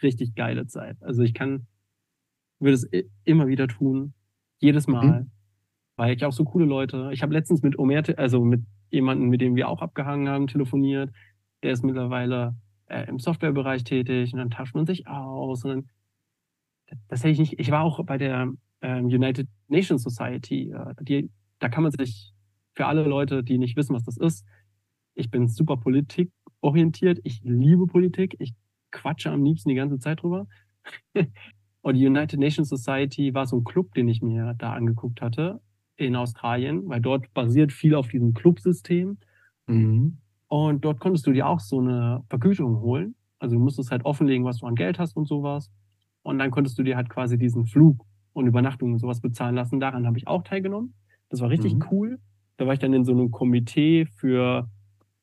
richtig geile Zeit. Also ich kann, würde es immer wieder tun, jedes mhm. Mal, mhm. Weil ich auch so coole Leute. Ich habe letztens mit Omer, also mit jemandem, mit dem wir auch abgehangen haben, telefoniert. Der ist mittlerweile äh, im Softwarebereich tätig und dann tauscht man sich aus. Und dann, das hätte ich nicht. Ich war auch bei der ähm, United Nations Society. Äh, die, da kann man sich für alle Leute, die nicht wissen, was das ist, ich bin super politikorientiert. Ich liebe Politik. Ich quatsche am liebsten die ganze Zeit drüber. [LAUGHS] Und die United Nations Society war so ein Club, den ich mir da angeguckt hatte in Australien, weil dort basiert viel auf diesem Clubsystem. Mhm. Und dort konntest du dir auch so eine Vergütung holen. Also du musstest halt offenlegen, was du an Geld hast und sowas. Und dann konntest du dir halt quasi diesen Flug und Übernachtung und sowas bezahlen lassen. Daran habe ich auch teilgenommen. Das war richtig mhm. cool. Da war ich dann in so einem Komitee für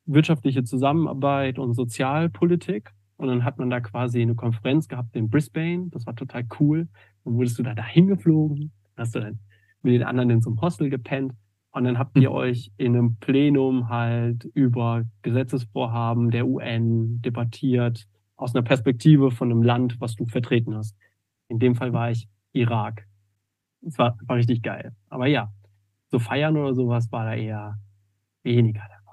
wirtschaftliche Zusammenarbeit und Sozialpolitik. Und dann hat man da quasi eine Konferenz gehabt in Brisbane. Das war total cool. Dann wurdest du da dahin geflogen. Hast du dann mit den anderen in so einem Hostel gepennt. Und dann habt ihr hm. euch in einem Plenum halt über Gesetzesvorhaben der UN debattiert, aus einer Perspektive von einem Land, was du vertreten hast. In dem Fall war ich Irak. Es war, war richtig geil. Aber ja, so feiern oder sowas war da eher weniger dabei.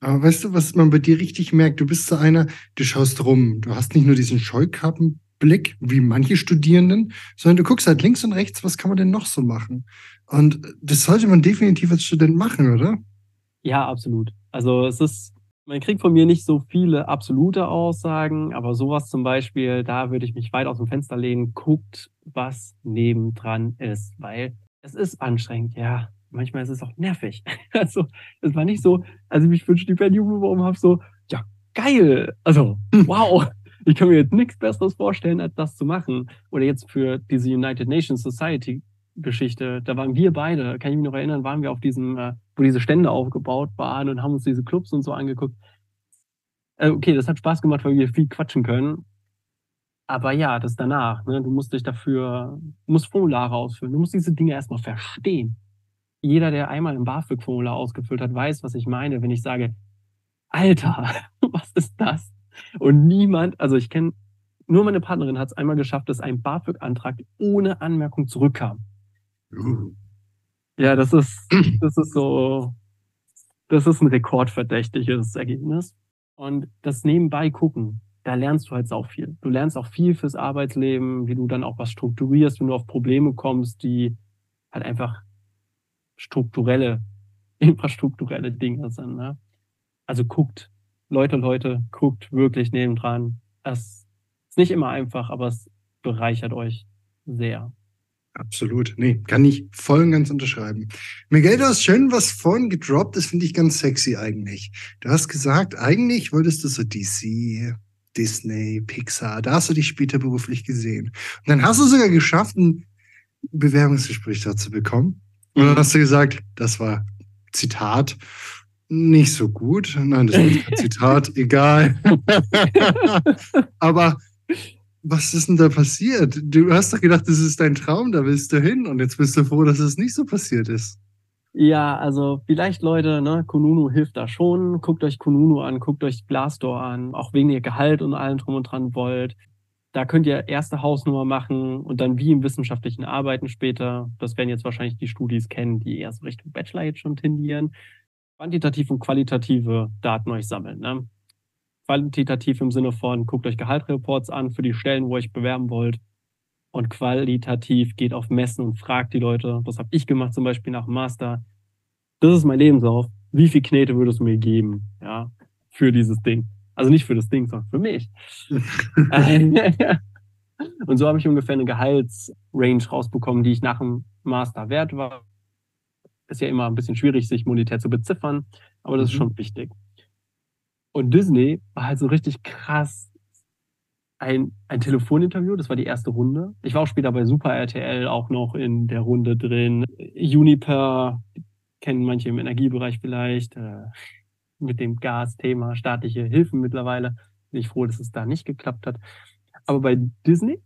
Aber weißt du, was man bei dir richtig merkt? Du bist so einer, du schaust rum. Du hast nicht nur diesen Scheukappen Blick, wie manche Studierenden, sondern du guckst halt links und rechts, was kann man denn noch so machen? Und das sollte man definitiv als Student machen, oder? Ja, absolut. Also es ist, man kriegt von mir nicht so viele absolute Aussagen, aber sowas zum Beispiel, da würde ich mich weit aus dem Fenster lehnen, guckt, was nebendran ist, weil es ist anstrengend, ja. Manchmal ist es auch nervig. [LAUGHS] Also, es war nicht so, als ich mich für ein Stipendium beworben habe, so, ja, geil. Also, wow ich kann mir jetzt nichts Besseres vorstellen, als das zu machen. Oder jetzt für diese United Nations Society Geschichte, da waren wir beide, kann ich mich noch erinnern, waren wir auf diesem, äh, wo diese Stände aufgebaut waren und haben uns diese Clubs und so angeguckt. Äh, okay, das hat Spaß gemacht, weil wir viel quatschen können. Aber ja, das danach, ne? du musst dich dafür, du musst Formulare ausfüllen, du musst diese Dinge erstmal verstehen. Jeder, der einmal ein BAföG-Formular ausgefüllt hat, weiß, was ich meine, wenn ich sage, Alter, [LAUGHS] was ist das? Und niemand, also ich kenne, nur meine Partnerin hat es einmal geschafft, dass ein BAföG-Antrag ohne Anmerkung zurückkam. Uh. Ja, das ist, [CLEARS THROAT] das ist so, das ist ein rekordverdächtiges Ergebnis. Und das nebenbei gucken, da lernst du halt auch viel. Du lernst auch viel fürs Arbeitsleben, wie du dann auch was strukturierst, wenn du auf Probleme kommst, die halt einfach strukturelle, [LAUGHS] infrastrukturelle Dinge sind. Ne? Also guckt, Leute, Leute, guckt wirklich nebendran. Es ist nicht immer einfach, aber es bereichert euch sehr. Absolut. Nee, kann ich voll und ganz unterschreiben. Miguel, du hast schön was vorhin gedroppt, das finde ich ganz sexy eigentlich. Du hast gesagt, eigentlich wolltest du so DC, Disney, Pixar, da hast du dich später beruflich gesehen. Und dann hast du sogar geschafft, ein Bewerbungsgespräch dazu bekommen. Und dann mhm. hast du gesagt, das war Zitat, nicht so gut. Nein, das ist ein Zitat, [LAUGHS] egal. [LAUGHS] Aber was ist denn da passiert? Du hast doch gedacht, das ist dein Traum, da willst du hin und jetzt bist du froh, dass es nicht so passiert ist. Ja, also vielleicht Leute, ne, Kununu hilft da schon. Guckt euch Kununu an, guckt euch Glassdoor an, auch wegen ihr Gehalt und allem drum und dran wollt. Da könnt ihr erste Hausnummer machen und dann wie im wissenschaftlichen Arbeiten später. Das werden jetzt wahrscheinlich die Studis kennen, die eher so Richtung Bachelor jetzt schon tendieren quantitativ und qualitative Daten euch sammeln. Ne? Quantitativ im Sinne von, guckt euch Gehaltsreports an für die Stellen, wo ihr euch bewerben wollt. Und qualitativ geht auf Messen und fragt die Leute, das habe ich gemacht zum Beispiel nach dem Master, das ist mein Lebenslauf, wie viel Knete würdest du mir geben, ja, für dieses Ding? Also nicht für das Ding, sondern für mich. [LAUGHS] [LAUGHS] und so habe ich ungefähr eine Gehaltsrange rausbekommen, die ich nach dem Master wert war ist ja immer ein bisschen schwierig, sich monetär zu beziffern, aber das mhm. ist schon wichtig. Und Disney war halt so richtig krass ein, ein Telefoninterview, das war die erste Runde. Ich war auch später bei Super RTL auch noch in der Runde drin. Uniper, kennen manche im Energiebereich vielleicht, äh, mit dem Gasthema, staatliche Hilfen mittlerweile. Bin ich froh, dass es da nicht geklappt hat. Aber bei Disney,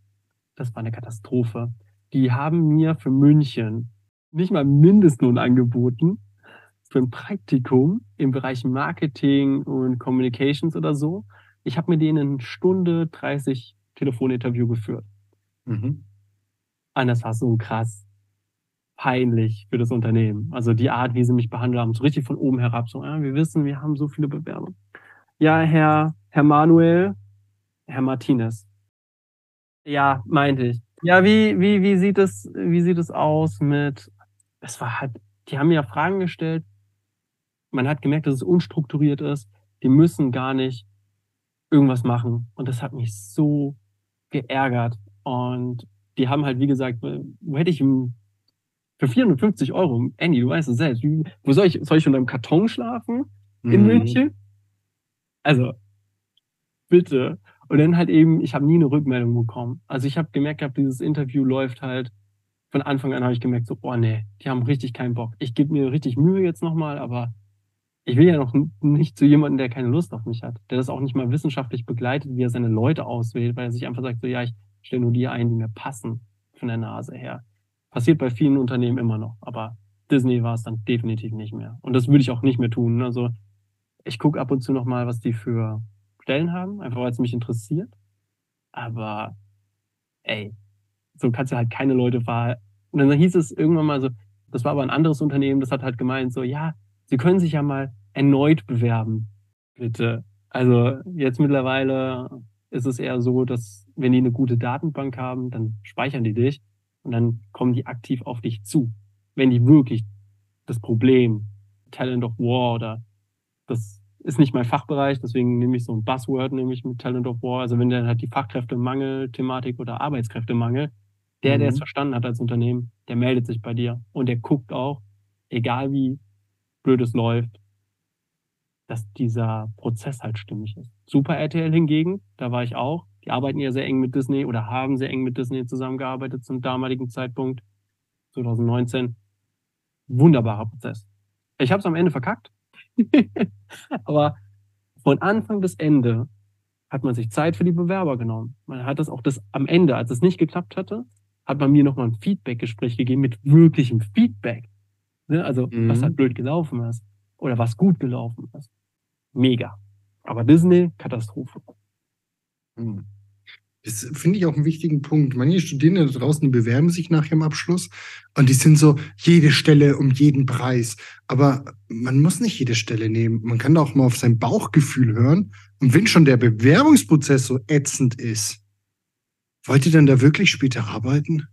das war eine Katastrophe. Die haben mir für München nicht mal Mindestlohn angeboten für ein Praktikum im Bereich Marketing und Communications oder so. Ich habe mir denen Stunde 30 Telefoninterview geführt. Mhm. Und das war so krass peinlich für das Unternehmen. Also die Art, wie sie mich behandelt haben, so richtig von oben herab. So, ja, wir wissen, wir haben so viele Bewerber. Ja, Herr, Herr Manuel, Herr Martinez. Ja, meinte ich. Ja, wie, wie, wie sieht es, wie sieht es aus mit, es war halt, die haben mir ja Fragen gestellt. Man hat gemerkt, dass es unstrukturiert ist. Die müssen gar nicht irgendwas machen. Und das hat mich so geärgert. Und die haben halt, wie gesagt, wo hätte ich für 450 Euro, Andy, du weißt es selbst, wo soll ich, soll ich unter einem Karton schlafen? In mhm. München? Also, bitte. Und dann halt eben, ich habe nie eine Rückmeldung bekommen. Also ich habe gemerkt gehabt, dieses Interview läuft halt, von Anfang an habe ich gemerkt, so, oh nee, die haben richtig keinen Bock. Ich gebe mir richtig Mühe jetzt nochmal, aber ich will ja noch nicht zu jemandem, der keine Lust auf mich hat, der das auch nicht mal wissenschaftlich begleitet, wie er seine Leute auswählt, weil er sich einfach sagt, so, ja, ich stelle nur die ein, die mir passen von der Nase her. Passiert bei vielen Unternehmen immer noch, aber Disney war es dann definitiv nicht mehr. Und das würde ich auch nicht mehr tun. Also ich gucke ab und zu noch mal, was die für Stellen haben, einfach weil es mich interessiert. Aber ey, so kannst du halt keine Leute verhalten. Und dann hieß es irgendwann mal so, das war aber ein anderes Unternehmen, das hat halt gemeint, so, ja, Sie können sich ja mal erneut bewerben. Bitte. Also jetzt mittlerweile ist es eher so, dass wenn die eine gute Datenbank haben, dann speichern die dich und dann kommen die aktiv auf dich zu. Wenn die wirklich das Problem, Talent of War oder das ist nicht mein Fachbereich, deswegen nehme ich so ein Buzzword, nämlich mit Talent of War. Also wenn der halt die Fachkräftemangel-Thematik oder Arbeitskräftemangel, der, mhm. der es mhm. verstanden hat als Unternehmen, der meldet sich bei dir und der guckt auch, egal wie blöd es läuft, dass dieser Prozess halt stimmig ist. Super RTL hingegen, da war ich auch, die arbeiten ja sehr eng mit Disney oder haben sehr eng mit Disney zusammengearbeitet zum damaligen Zeitpunkt, 2019. Wunderbarer Prozess. Ich habe es am Ende verkackt, [LAUGHS] aber von Anfang bis Ende hat man sich Zeit für die Bewerber genommen. Man hat das auch das am Ende, als es nicht geklappt hatte, hat man mir nochmal ein Feedback-Gespräch gegeben mit wirklichem Feedback. Ne? Also, mhm. was halt blöd gelaufen ist oder was gut gelaufen ist. Mega. Aber Disney, Katastrophe. Mhm. Das finde ich auch einen wichtigen Punkt. Manche Studierende da draußen, die bewerben sich nach ihrem Abschluss und die sind so, jede Stelle um jeden Preis. Aber man muss nicht jede Stelle nehmen. Man kann da auch mal auf sein Bauchgefühl hören. Und wenn schon der Bewerbungsprozess so ätzend ist, wollt ihr dann da wirklich später arbeiten?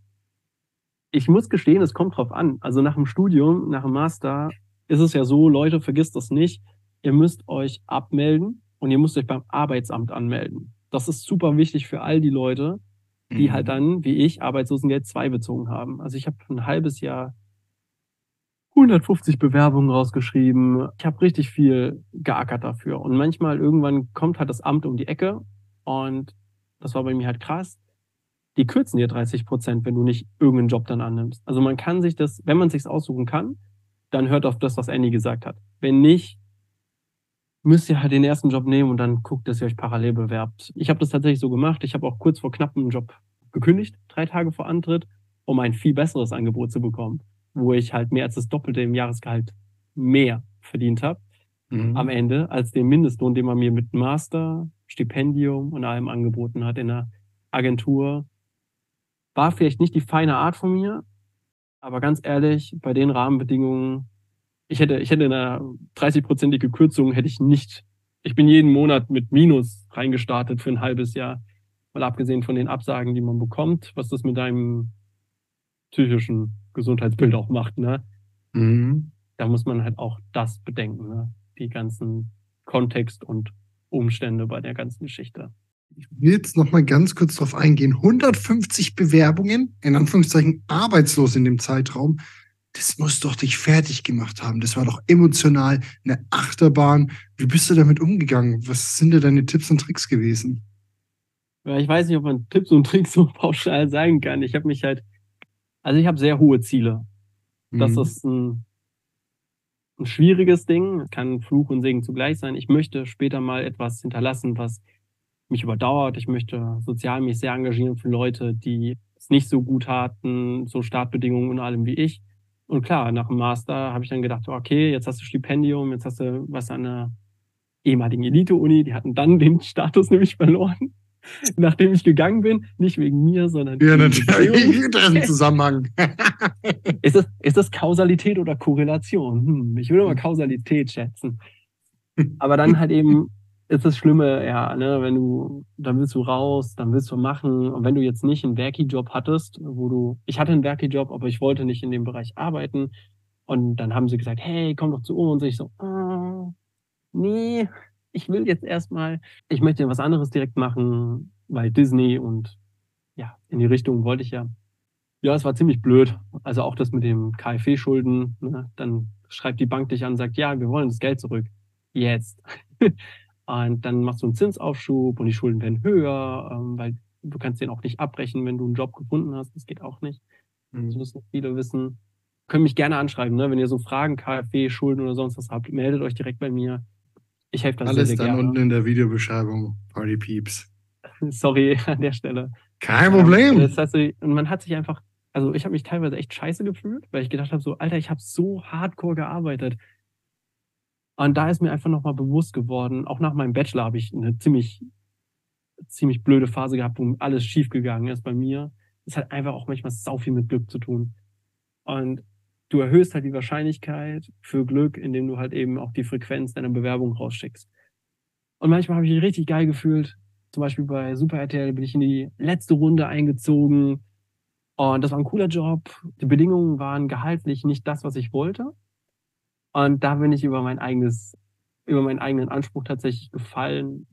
Ich muss gestehen, es kommt drauf an. Also nach dem Studium, nach dem Master ist es ja so, Leute, vergisst das nicht. Ihr müsst euch abmelden und ihr müsst euch beim Arbeitsamt anmelden. Das ist super wichtig für all die Leute, die mhm. halt dann, wie ich, Arbeitslosengeld 2 bezogen haben. Also ich habe ein halbes Jahr 150 Bewerbungen rausgeschrieben. Ich habe richtig viel geackert dafür. Und manchmal irgendwann kommt halt das Amt um die Ecke und das war bei mir halt krass. Die kürzen dir 30 Prozent, wenn du nicht irgendeinen Job dann annimmst. Also man kann sich das, wenn man sich's aussuchen kann, dann hört auf das, was Andy gesagt hat. Wenn nicht, müsst ihr halt den ersten Job nehmen und dann guckt, dass ihr euch parallel bewerbt. Ich habe das tatsächlich so gemacht. Ich habe auch kurz vor knapp einen Job gekündigt, drei Tage vor Antritt, um ein viel besseres Angebot zu bekommen, wo ich halt mehr als das Doppelte im Jahresgehalt mehr verdient habe mhm. am Ende als den Mindestlohn, den man mir mit Master, Stipendium und allem angeboten hat in der Agentur. War vielleicht nicht die feine Art von mir, aber ganz ehrlich, bei den Rahmenbedingungen ich hätte, ich hätte eine 30-prozentige Kürzung hätte ich nicht. Ich bin jeden Monat mit Minus reingestartet für ein halbes Jahr. Mal abgesehen von den Absagen, die man bekommt, was das mit deinem psychischen Gesundheitsbild auch macht, ne? Mhm. Da muss man halt auch das bedenken, ne? Die ganzen Kontext und Umstände bei der ganzen Geschichte. Ich will jetzt noch mal ganz kurz darauf eingehen. 150 Bewerbungen, in Anführungszeichen arbeitslos in dem Zeitraum das muss doch dich fertig gemacht haben. Das war doch emotional eine Achterbahn. Wie bist du damit umgegangen? Was sind da deine Tipps und Tricks gewesen? Ja, ich weiß nicht, ob man Tipps und Tricks [LAUGHS] so pauschal sagen kann. Ich habe mich halt, also ich habe sehr hohe Ziele. Das mhm. ist ein, ein schwieriges Ding, kann Fluch und Segen zugleich sein. Ich möchte später mal etwas hinterlassen, was mich überdauert. Ich möchte sozial mich sehr engagieren für Leute, die es nicht so gut hatten, so Startbedingungen und allem wie ich. Und klar, nach dem Master habe ich dann gedacht, okay, jetzt hast du Stipendium, jetzt hast du was an einer ehemaligen Elite-Uni, die hatten dann [LAUGHS] den Status nämlich verloren. [LAUGHS] Nachdem ich gegangen bin, nicht wegen mir, sondern Ja, wegen natürlich. Da ist ein Zusammenhang. [LAUGHS] Ist das, ist das Kausalität oder Korrelation? Hm, ich würde mal Kausalität schätzen. Aber dann halt eben ist das Schlimme, ja, ne, wenn du, dann willst du raus, dann willst du machen. Und wenn du jetzt nicht einen Werki-Job hattest, wo du, ich hatte einen Werki-Job, aber ich wollte nicht in dem Bereich arbeiten. Und dann haben sie gesagt, hey, komm doch zu uns. Und ich so, ah, nee, ich will jetzt erstmal, ich möchte was anderes direkt machen, weil Disney und ja, in die Richtung wollte ich ja. Ja, es war ziemlich blöd. Also auch das mit dem KfW-Schulden. Ne? Dann schreibt die Bank dich an und sagt, ja, wir wollen das Geld zurück. Jetzt. [LAUGHS] und dann machst du einen Zinsaufschub und die Schulden werden höher, ähm, weil du kannst den auch nicht abbrechen, wenn du einen Job gefunden hast. Das geht auch nicht. Mhm. Das müssen viele wissen. Können mich gerne anschreiben, ne? wenn ihr so Fragen, KfW, Schulden oder sonst was habt. Meldet euch direkt bei mir. Ich helfe da sehr, Alles sehr dann gerne. unten in der Videobeschreibung. Party Peeps. [LAUGHS] Sorry an der Stelle. Kein Ja, Problem. Das heißt, und man hat sich einfach, also ich habe mich teilweise echt scheiße gefühlt, weil ich gedacht habe, so, Alter, ich habe so hardcore gearbeitet. Und da ist mir einfach nochmal bewusst geworden, auch nach meinem Bachelor habe ich eine ziemlich, ziemlich blöde Phase gehabt, wo alles schief gegangen ist bei mir. Das hat einfach auch manchmal sau viel mit Glück zu tun. Und du erhöhst halt die Wahrscheinlichkeit für Glück, indem du halt eben auch die Frequenz deiner Bewerbung rausschickst. Und manchmal habe ich mich richtig geil gefühlt, zum Beispiel bei Super RTL bin ich in die letzte Runde eingezogen. Und das war ein cooler Job. Die Bedingungen waren gehaltlich nicht das, was ich wollte. Und da bin ich über mein eigenes, über meinen eigenen Anspruch tatsächlich gefallen.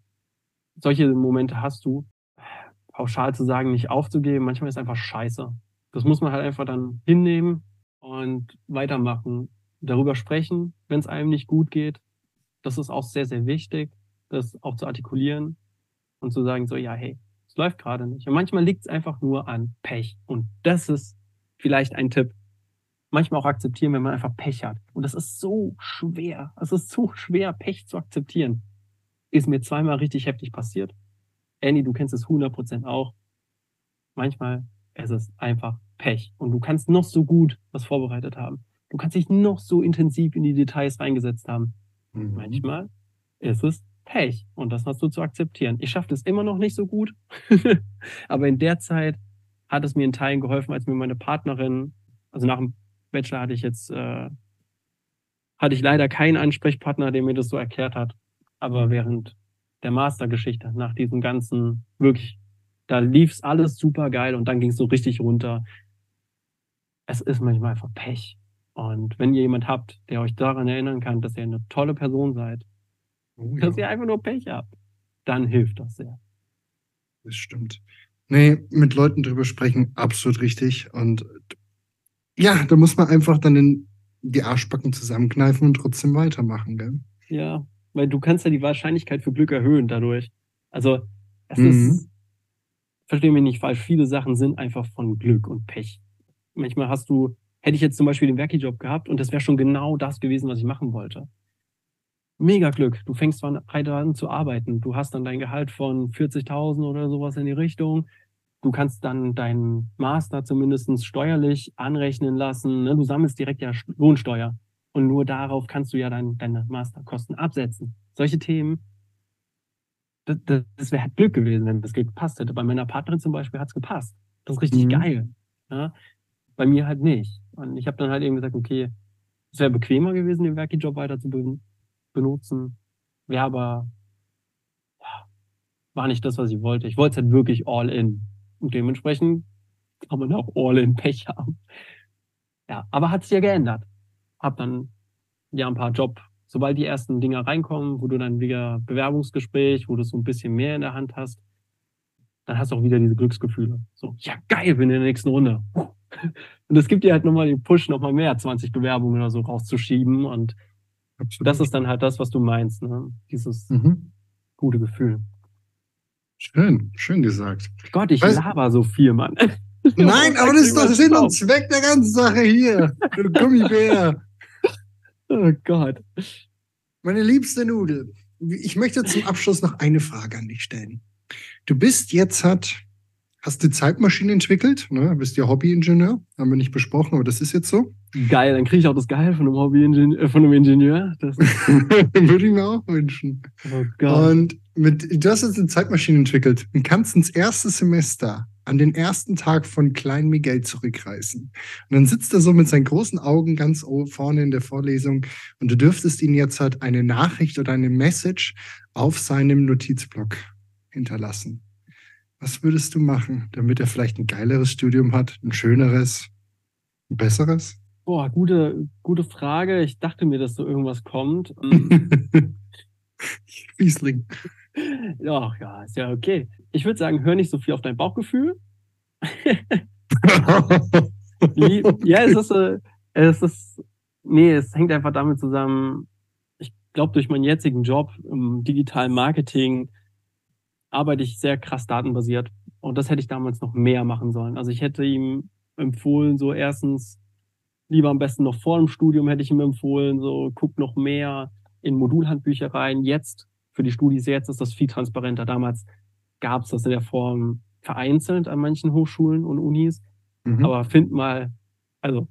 Solche Momente hast du. Pauschal zu sagen, nicht aufzugeben, manchmal ist einfach scheiße. Das muss man halt einfach dann hinnehmen und weitermachen. Darüber sprechen, wenn es einem nicht gut geht. Das ist auch sehr, sehr wichtig, das auch zu artikulieren und zu sagen, so, ja, hey, es läuft gerade nicht. Und manchmal liegt es einfach nur an Pech. Und das ist vielleicht ein Tipp. Manchmal auch akzeptieren, wenn man einfach Pech hat. Und das ist so schwer. Es ist so schwer, Pech zu akzeptieren. Ist mir zweimal richtig heftig passiert. Annie, du kennst es 100% auch. Manchmal ist es einfach Pech. Und du kannst noch so gut was vorbereitet haben. Du kannst dich noch so intensiv in die Details reingesetzt haben. Mhm. Manchmal ist es Pech und das hast du zu akzeptieren. Ich schaffe das immer noch nicht so gut, [LAUGHS] aber in der Zeit hat es mir in Teilen geholfen, als mir meine Partnerin, also nach dem Bachelor hatte ich jetzt, äh, hatte ich leider keinen Ansprechpartner, der mir das so erklärt hat, aber während der Mastergeschichte, nach diesem ganzen, wirklich, da lief es alles super geil und dann ging es so richtig runter. Es ist manchmal einfach Pech. Und wenn ihr jemand habt, der euch daran erinnern kann, dass ihr eine tolle Person seid, Oh, dass ihr einfach nur Pech habt, dann hilft das sehr. das stimmt. Nee, mit Leuten drüber sprechen, absolut richtig. Und ja, da muss man einfach dann den, die Arschbacken zusammenkneifen und trotzdem weitermachen, gell? Ja, weil du kannst ja die Wahrscheinlichkeit für Glück erhöhen dadurch. Also es Mhm. ist, verstehe mich nicht falsch, viele Sachen sind einfach von Glück und Pech. Manchmal hast du, hätte ich jetzt zum Beispiel den Werki-Job gehabt und das wäre schon genau das gewesen, was ich machen wollte. Mega Glück. Du fängst zwar an zu arbeiten. Du hast dann dein Gehalt von 40.000 oder sowas in die Richtung. Du kannst dann deinen Master zumindest steuerlich anrechnen lassen. Ne? Du sammelst direkt ja Lohnsteuer. Und nur darauf kannst du ja dein, deine Masterkosten absetzen. Solche Themen, das, das, das wäre halt Glück gewesen, wenn das gepasst hätte. Bei meiner Partnerin zum Beispiel hat es gepasst. Das ist richtig Mhm. geil. Ja? Bei mir halt nicht. Und ich habe dann halt eben gesagt, okay, es wäre bequemer gewesen, den Werki-Job weiter zu be benutzen. Wäre aber, ja, war nicht das, was ich wollte. Ich wollte es halt wirklich all in. Und dementsprechend kann man auch all in Pech haben. Ja, aber hat sich ja geändert. Hab dann ja ein paar Job, sobald die ersten Dinger reinkommen, wo du dann wieder Bewerbungsgespräch, wo du so ein bisschen mehr in der Hand hast, dann hast du auch wieder diese Glücksgefühle. So, ja geil, bin in der nächsten Runde. [LAUGHS] Und es gibt dir halt nochmal den Push, nochmal mehr 20 Bewerbungen oder so rauszuschieben. Und Absolut. das ist dann halt das, was du meinst, ne? Dieses Mhm. gute Gefühl. Schön, schön gesagt. Gott, ich Weißt- laber so viel, Mann. [LAUGHS] Nein, aber das ist doch Sinn und. Zweck der ganzen Sache hier. Du Gummibär. [LAUGHS] Oh Gott. Meine liebste Nudel, ich möchte zum Abschluss noch eine Frage an dich stellen. Du bist jetzt hat, hast die Zeitmaschine entwickelt, ne? bist ja Hobbyingenieur, haben wir nicht besprochen, aber das ist jetzt so. Geil, dann kriege ich auch das Gehalt von einem Hobby-Ingenieur, äh, von einem Ingenieur. Das, [LAUGHS] Würde ich mir auch wünschen. oh Gott. Und mit, du hast jetzt eine Zeitmaschine entwickelt und kannst ins erste Semester an den ersten Tag von Klein Miguel zurückreisen. Und dann sitzt er so mit seinen großen Augen ganz vorne in der Vorlesung und du dürftest ihn jetzt halt eine Nachricht oder eine Message auf seinem Notizblock hinterlassen. Was würdest du machen, damit er vielleicht ein geileres Studium hat, ein schöneres, ein besseres? Boah, gute, gute Frage. Ich dachte mir, dass so irgendwas kommt. [LAUGHS] Ähm, Fiesling. Ach ja, ist ja okay. Ich würde sagen, hör nicht so viel auf dein Bauchgefühl. [LAUGHS] Ja, es ist, äh, es ist, nee, es hängt einfach damit zusammen. Ich glaube, durch meinen jetzigen Job im digitalen Marketing arbeite ich sehr krass datenbasiert. Und das hätte ich damals noch mehr machen sollen. Also ich hätte ihm empfohlen, so erstens, lieber am besten noch vor dem Studium hätte ich ihm empfohlen, so guck noch mehr in Modulhandbücher rein. Jetzt, für die Studis jetzt, ist das viel transparenter. Damals gab es das in der Form vereinzelt an manchen Hochschulen und Unis. Mhm. Aber find mal, also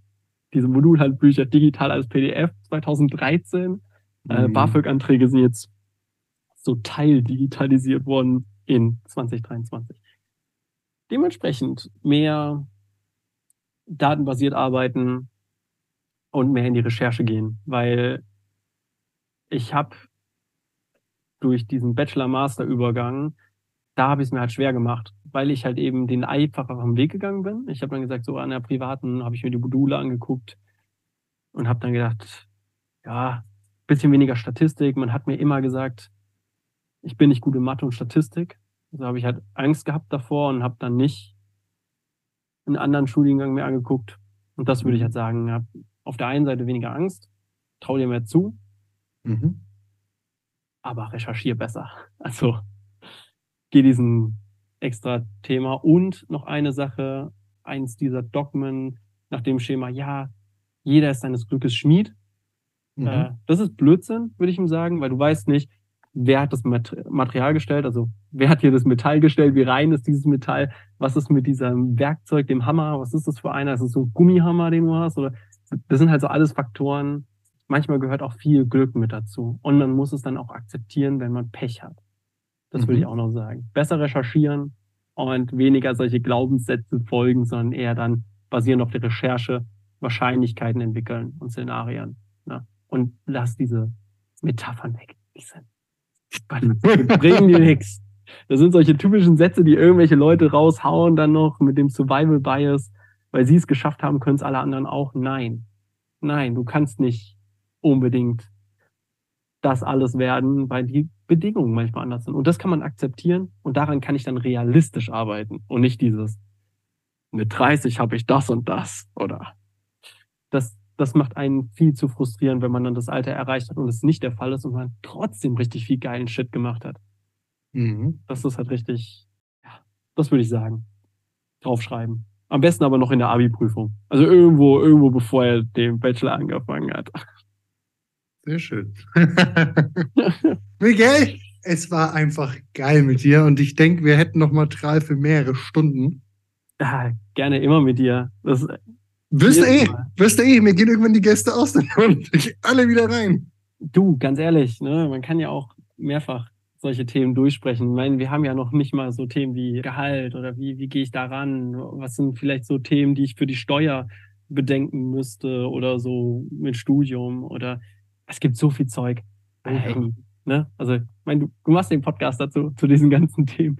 diese Modulhandbücher digital als PDF 2013. Äh, Mhm. BAföG-Anträge sind jetzt so teildigitalisiert worden in 2023. Dementsprechend mehr datenbasiert arbeiten und mehr in die Recherche gehen, weil ich habe durch diesen Bachelor-Master-Übergang, da habe ich es mir halt schwer gemacht, weil ich halt eben den einfacheren Weg gegangen bin. Ich habe dann gesagt, so an der privaten habe ich mir die Module angeguckt und habe dann gedacht, ja, bisschen weniger Statistik. Man hat mir immer gesagt, ich bin nicht gut in Mathe und Statistik. Also habe ich halt Angst gehabt davor und habe dann nicht einen anderen Studiengang mehr angeguckt. Und das würde ich halt sagen, auf der einen Seite weniger Angst, trau dir mehr zu, Mhm. aber recherchier besser. [LAUGHS] Also geh diesen extra Thema. Und noch eine Sache, eins dieser Dogmen nach dem Schema, ja, jeder ist seines Glückes Schmied. Mhm. Äh, das ist Blödsinn, würde ich ihm sagen, weil du weißt nicht, wer hat das Mat- Material gestellt, also wer hat hier das Metall gestellt, wie rein ist dieses Metall, was ist mit diesem Werkzeug, dem Hammer, was ist das für einer, ist es so ein Gummihammer, den du hast, oder das sind halt so alles Faktoren. Manchmal gehört auch viel Glück mit dazu und man muss es dann auch akzeptieren, wenn man Pech hat. Das würde Mhm. ich auch noch sagen. Besser recherchieren und weniger solche Glaubenssätze folgen, sondern eher dann basierend auf der Recherche Wahrscheinlichkeiten entwickeln und Szenarien. Ne? Und lass diese Metaphern weg. Die sind, [LAUGHS] die bringen dir nichts. Das sind solche typischen Sätze, die irgendwelche Leute raushauen, dann noch mit dem Survival Bias, weil sie es geschafft haben, können es alle anderen auch. Nein. Nein, du kannst nicht unbedingt das alles werden, weil die Bedingungen manchmal anders sind. Und das kann man akzeptieren und daran kann ich dann realistisch arbeiten und nicht dieses mit 30 habe ich das und das oder das, das macht einen viel zu frustrieren, wenn man dann das Alter erreicht hat und es nicht der Fall ist und man trotzdem richtig viel geilen Shit gemacht hat. Mhm. Das ist halt richtig, ja, das würde ich sagen. Draufschreiben. Am besten aber noch in der Abi-Prüfung. Also irgendwo, irgendwo bevor er den Bachelor angefangen hat. Sehr schön. [LAUGHS] Miguel, es war einfach geil mit dir und ich denke, wir hätten noch Material für mehrere Stunden. Ja, gerne immer mit dir. Das, Wirst du eh, wirst du eh, mir gehen irgendwann die Gäste aus, [LAUGHS] kommen alle wieder rein. du, ganz ehrlich, ne, man kann ja auch mehrfach solche Themen durchsprechen. Ich meine, wir haben ja noch nicht mal so Themen wie Gehalt oder wie, wie gehe ich da ran? Was sind vielleicht so Themen, die ich für die Steuer bedenken müsste oder so mit Studium oder es gibt so viel Zeug. Ja. Ey, ne? Also, ich meine, du, du machst den Podcast dazu, zu diesen ganzen Themen.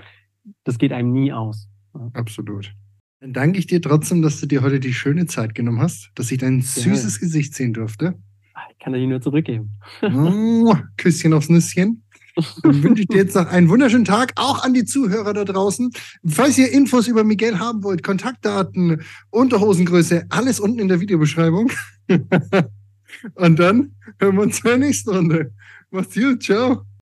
Das geht einem nie aus. Absolut. Dann danke ich dir trotzdem, dass du dir heute die schöne Zeit genommen hast, dass ich dein süßes Gesicht sehen durfte. Ich kann dir nur zurückgeben. Oh, [LAUGHS] Küsschen aufs Nüsschen. Dann wünsche ich dir jetzt noch einen wunderschönen Tag, auch an die Zuhörer da draußen. Falls ihr Infos über Miguel haben wollt, Kontaktdaten, Unterhosengröße, alles unten in der Videobeschreibung. [LAUGHS] Und dann hören wir uns der nächsten Runde. Macht's gut, ciao.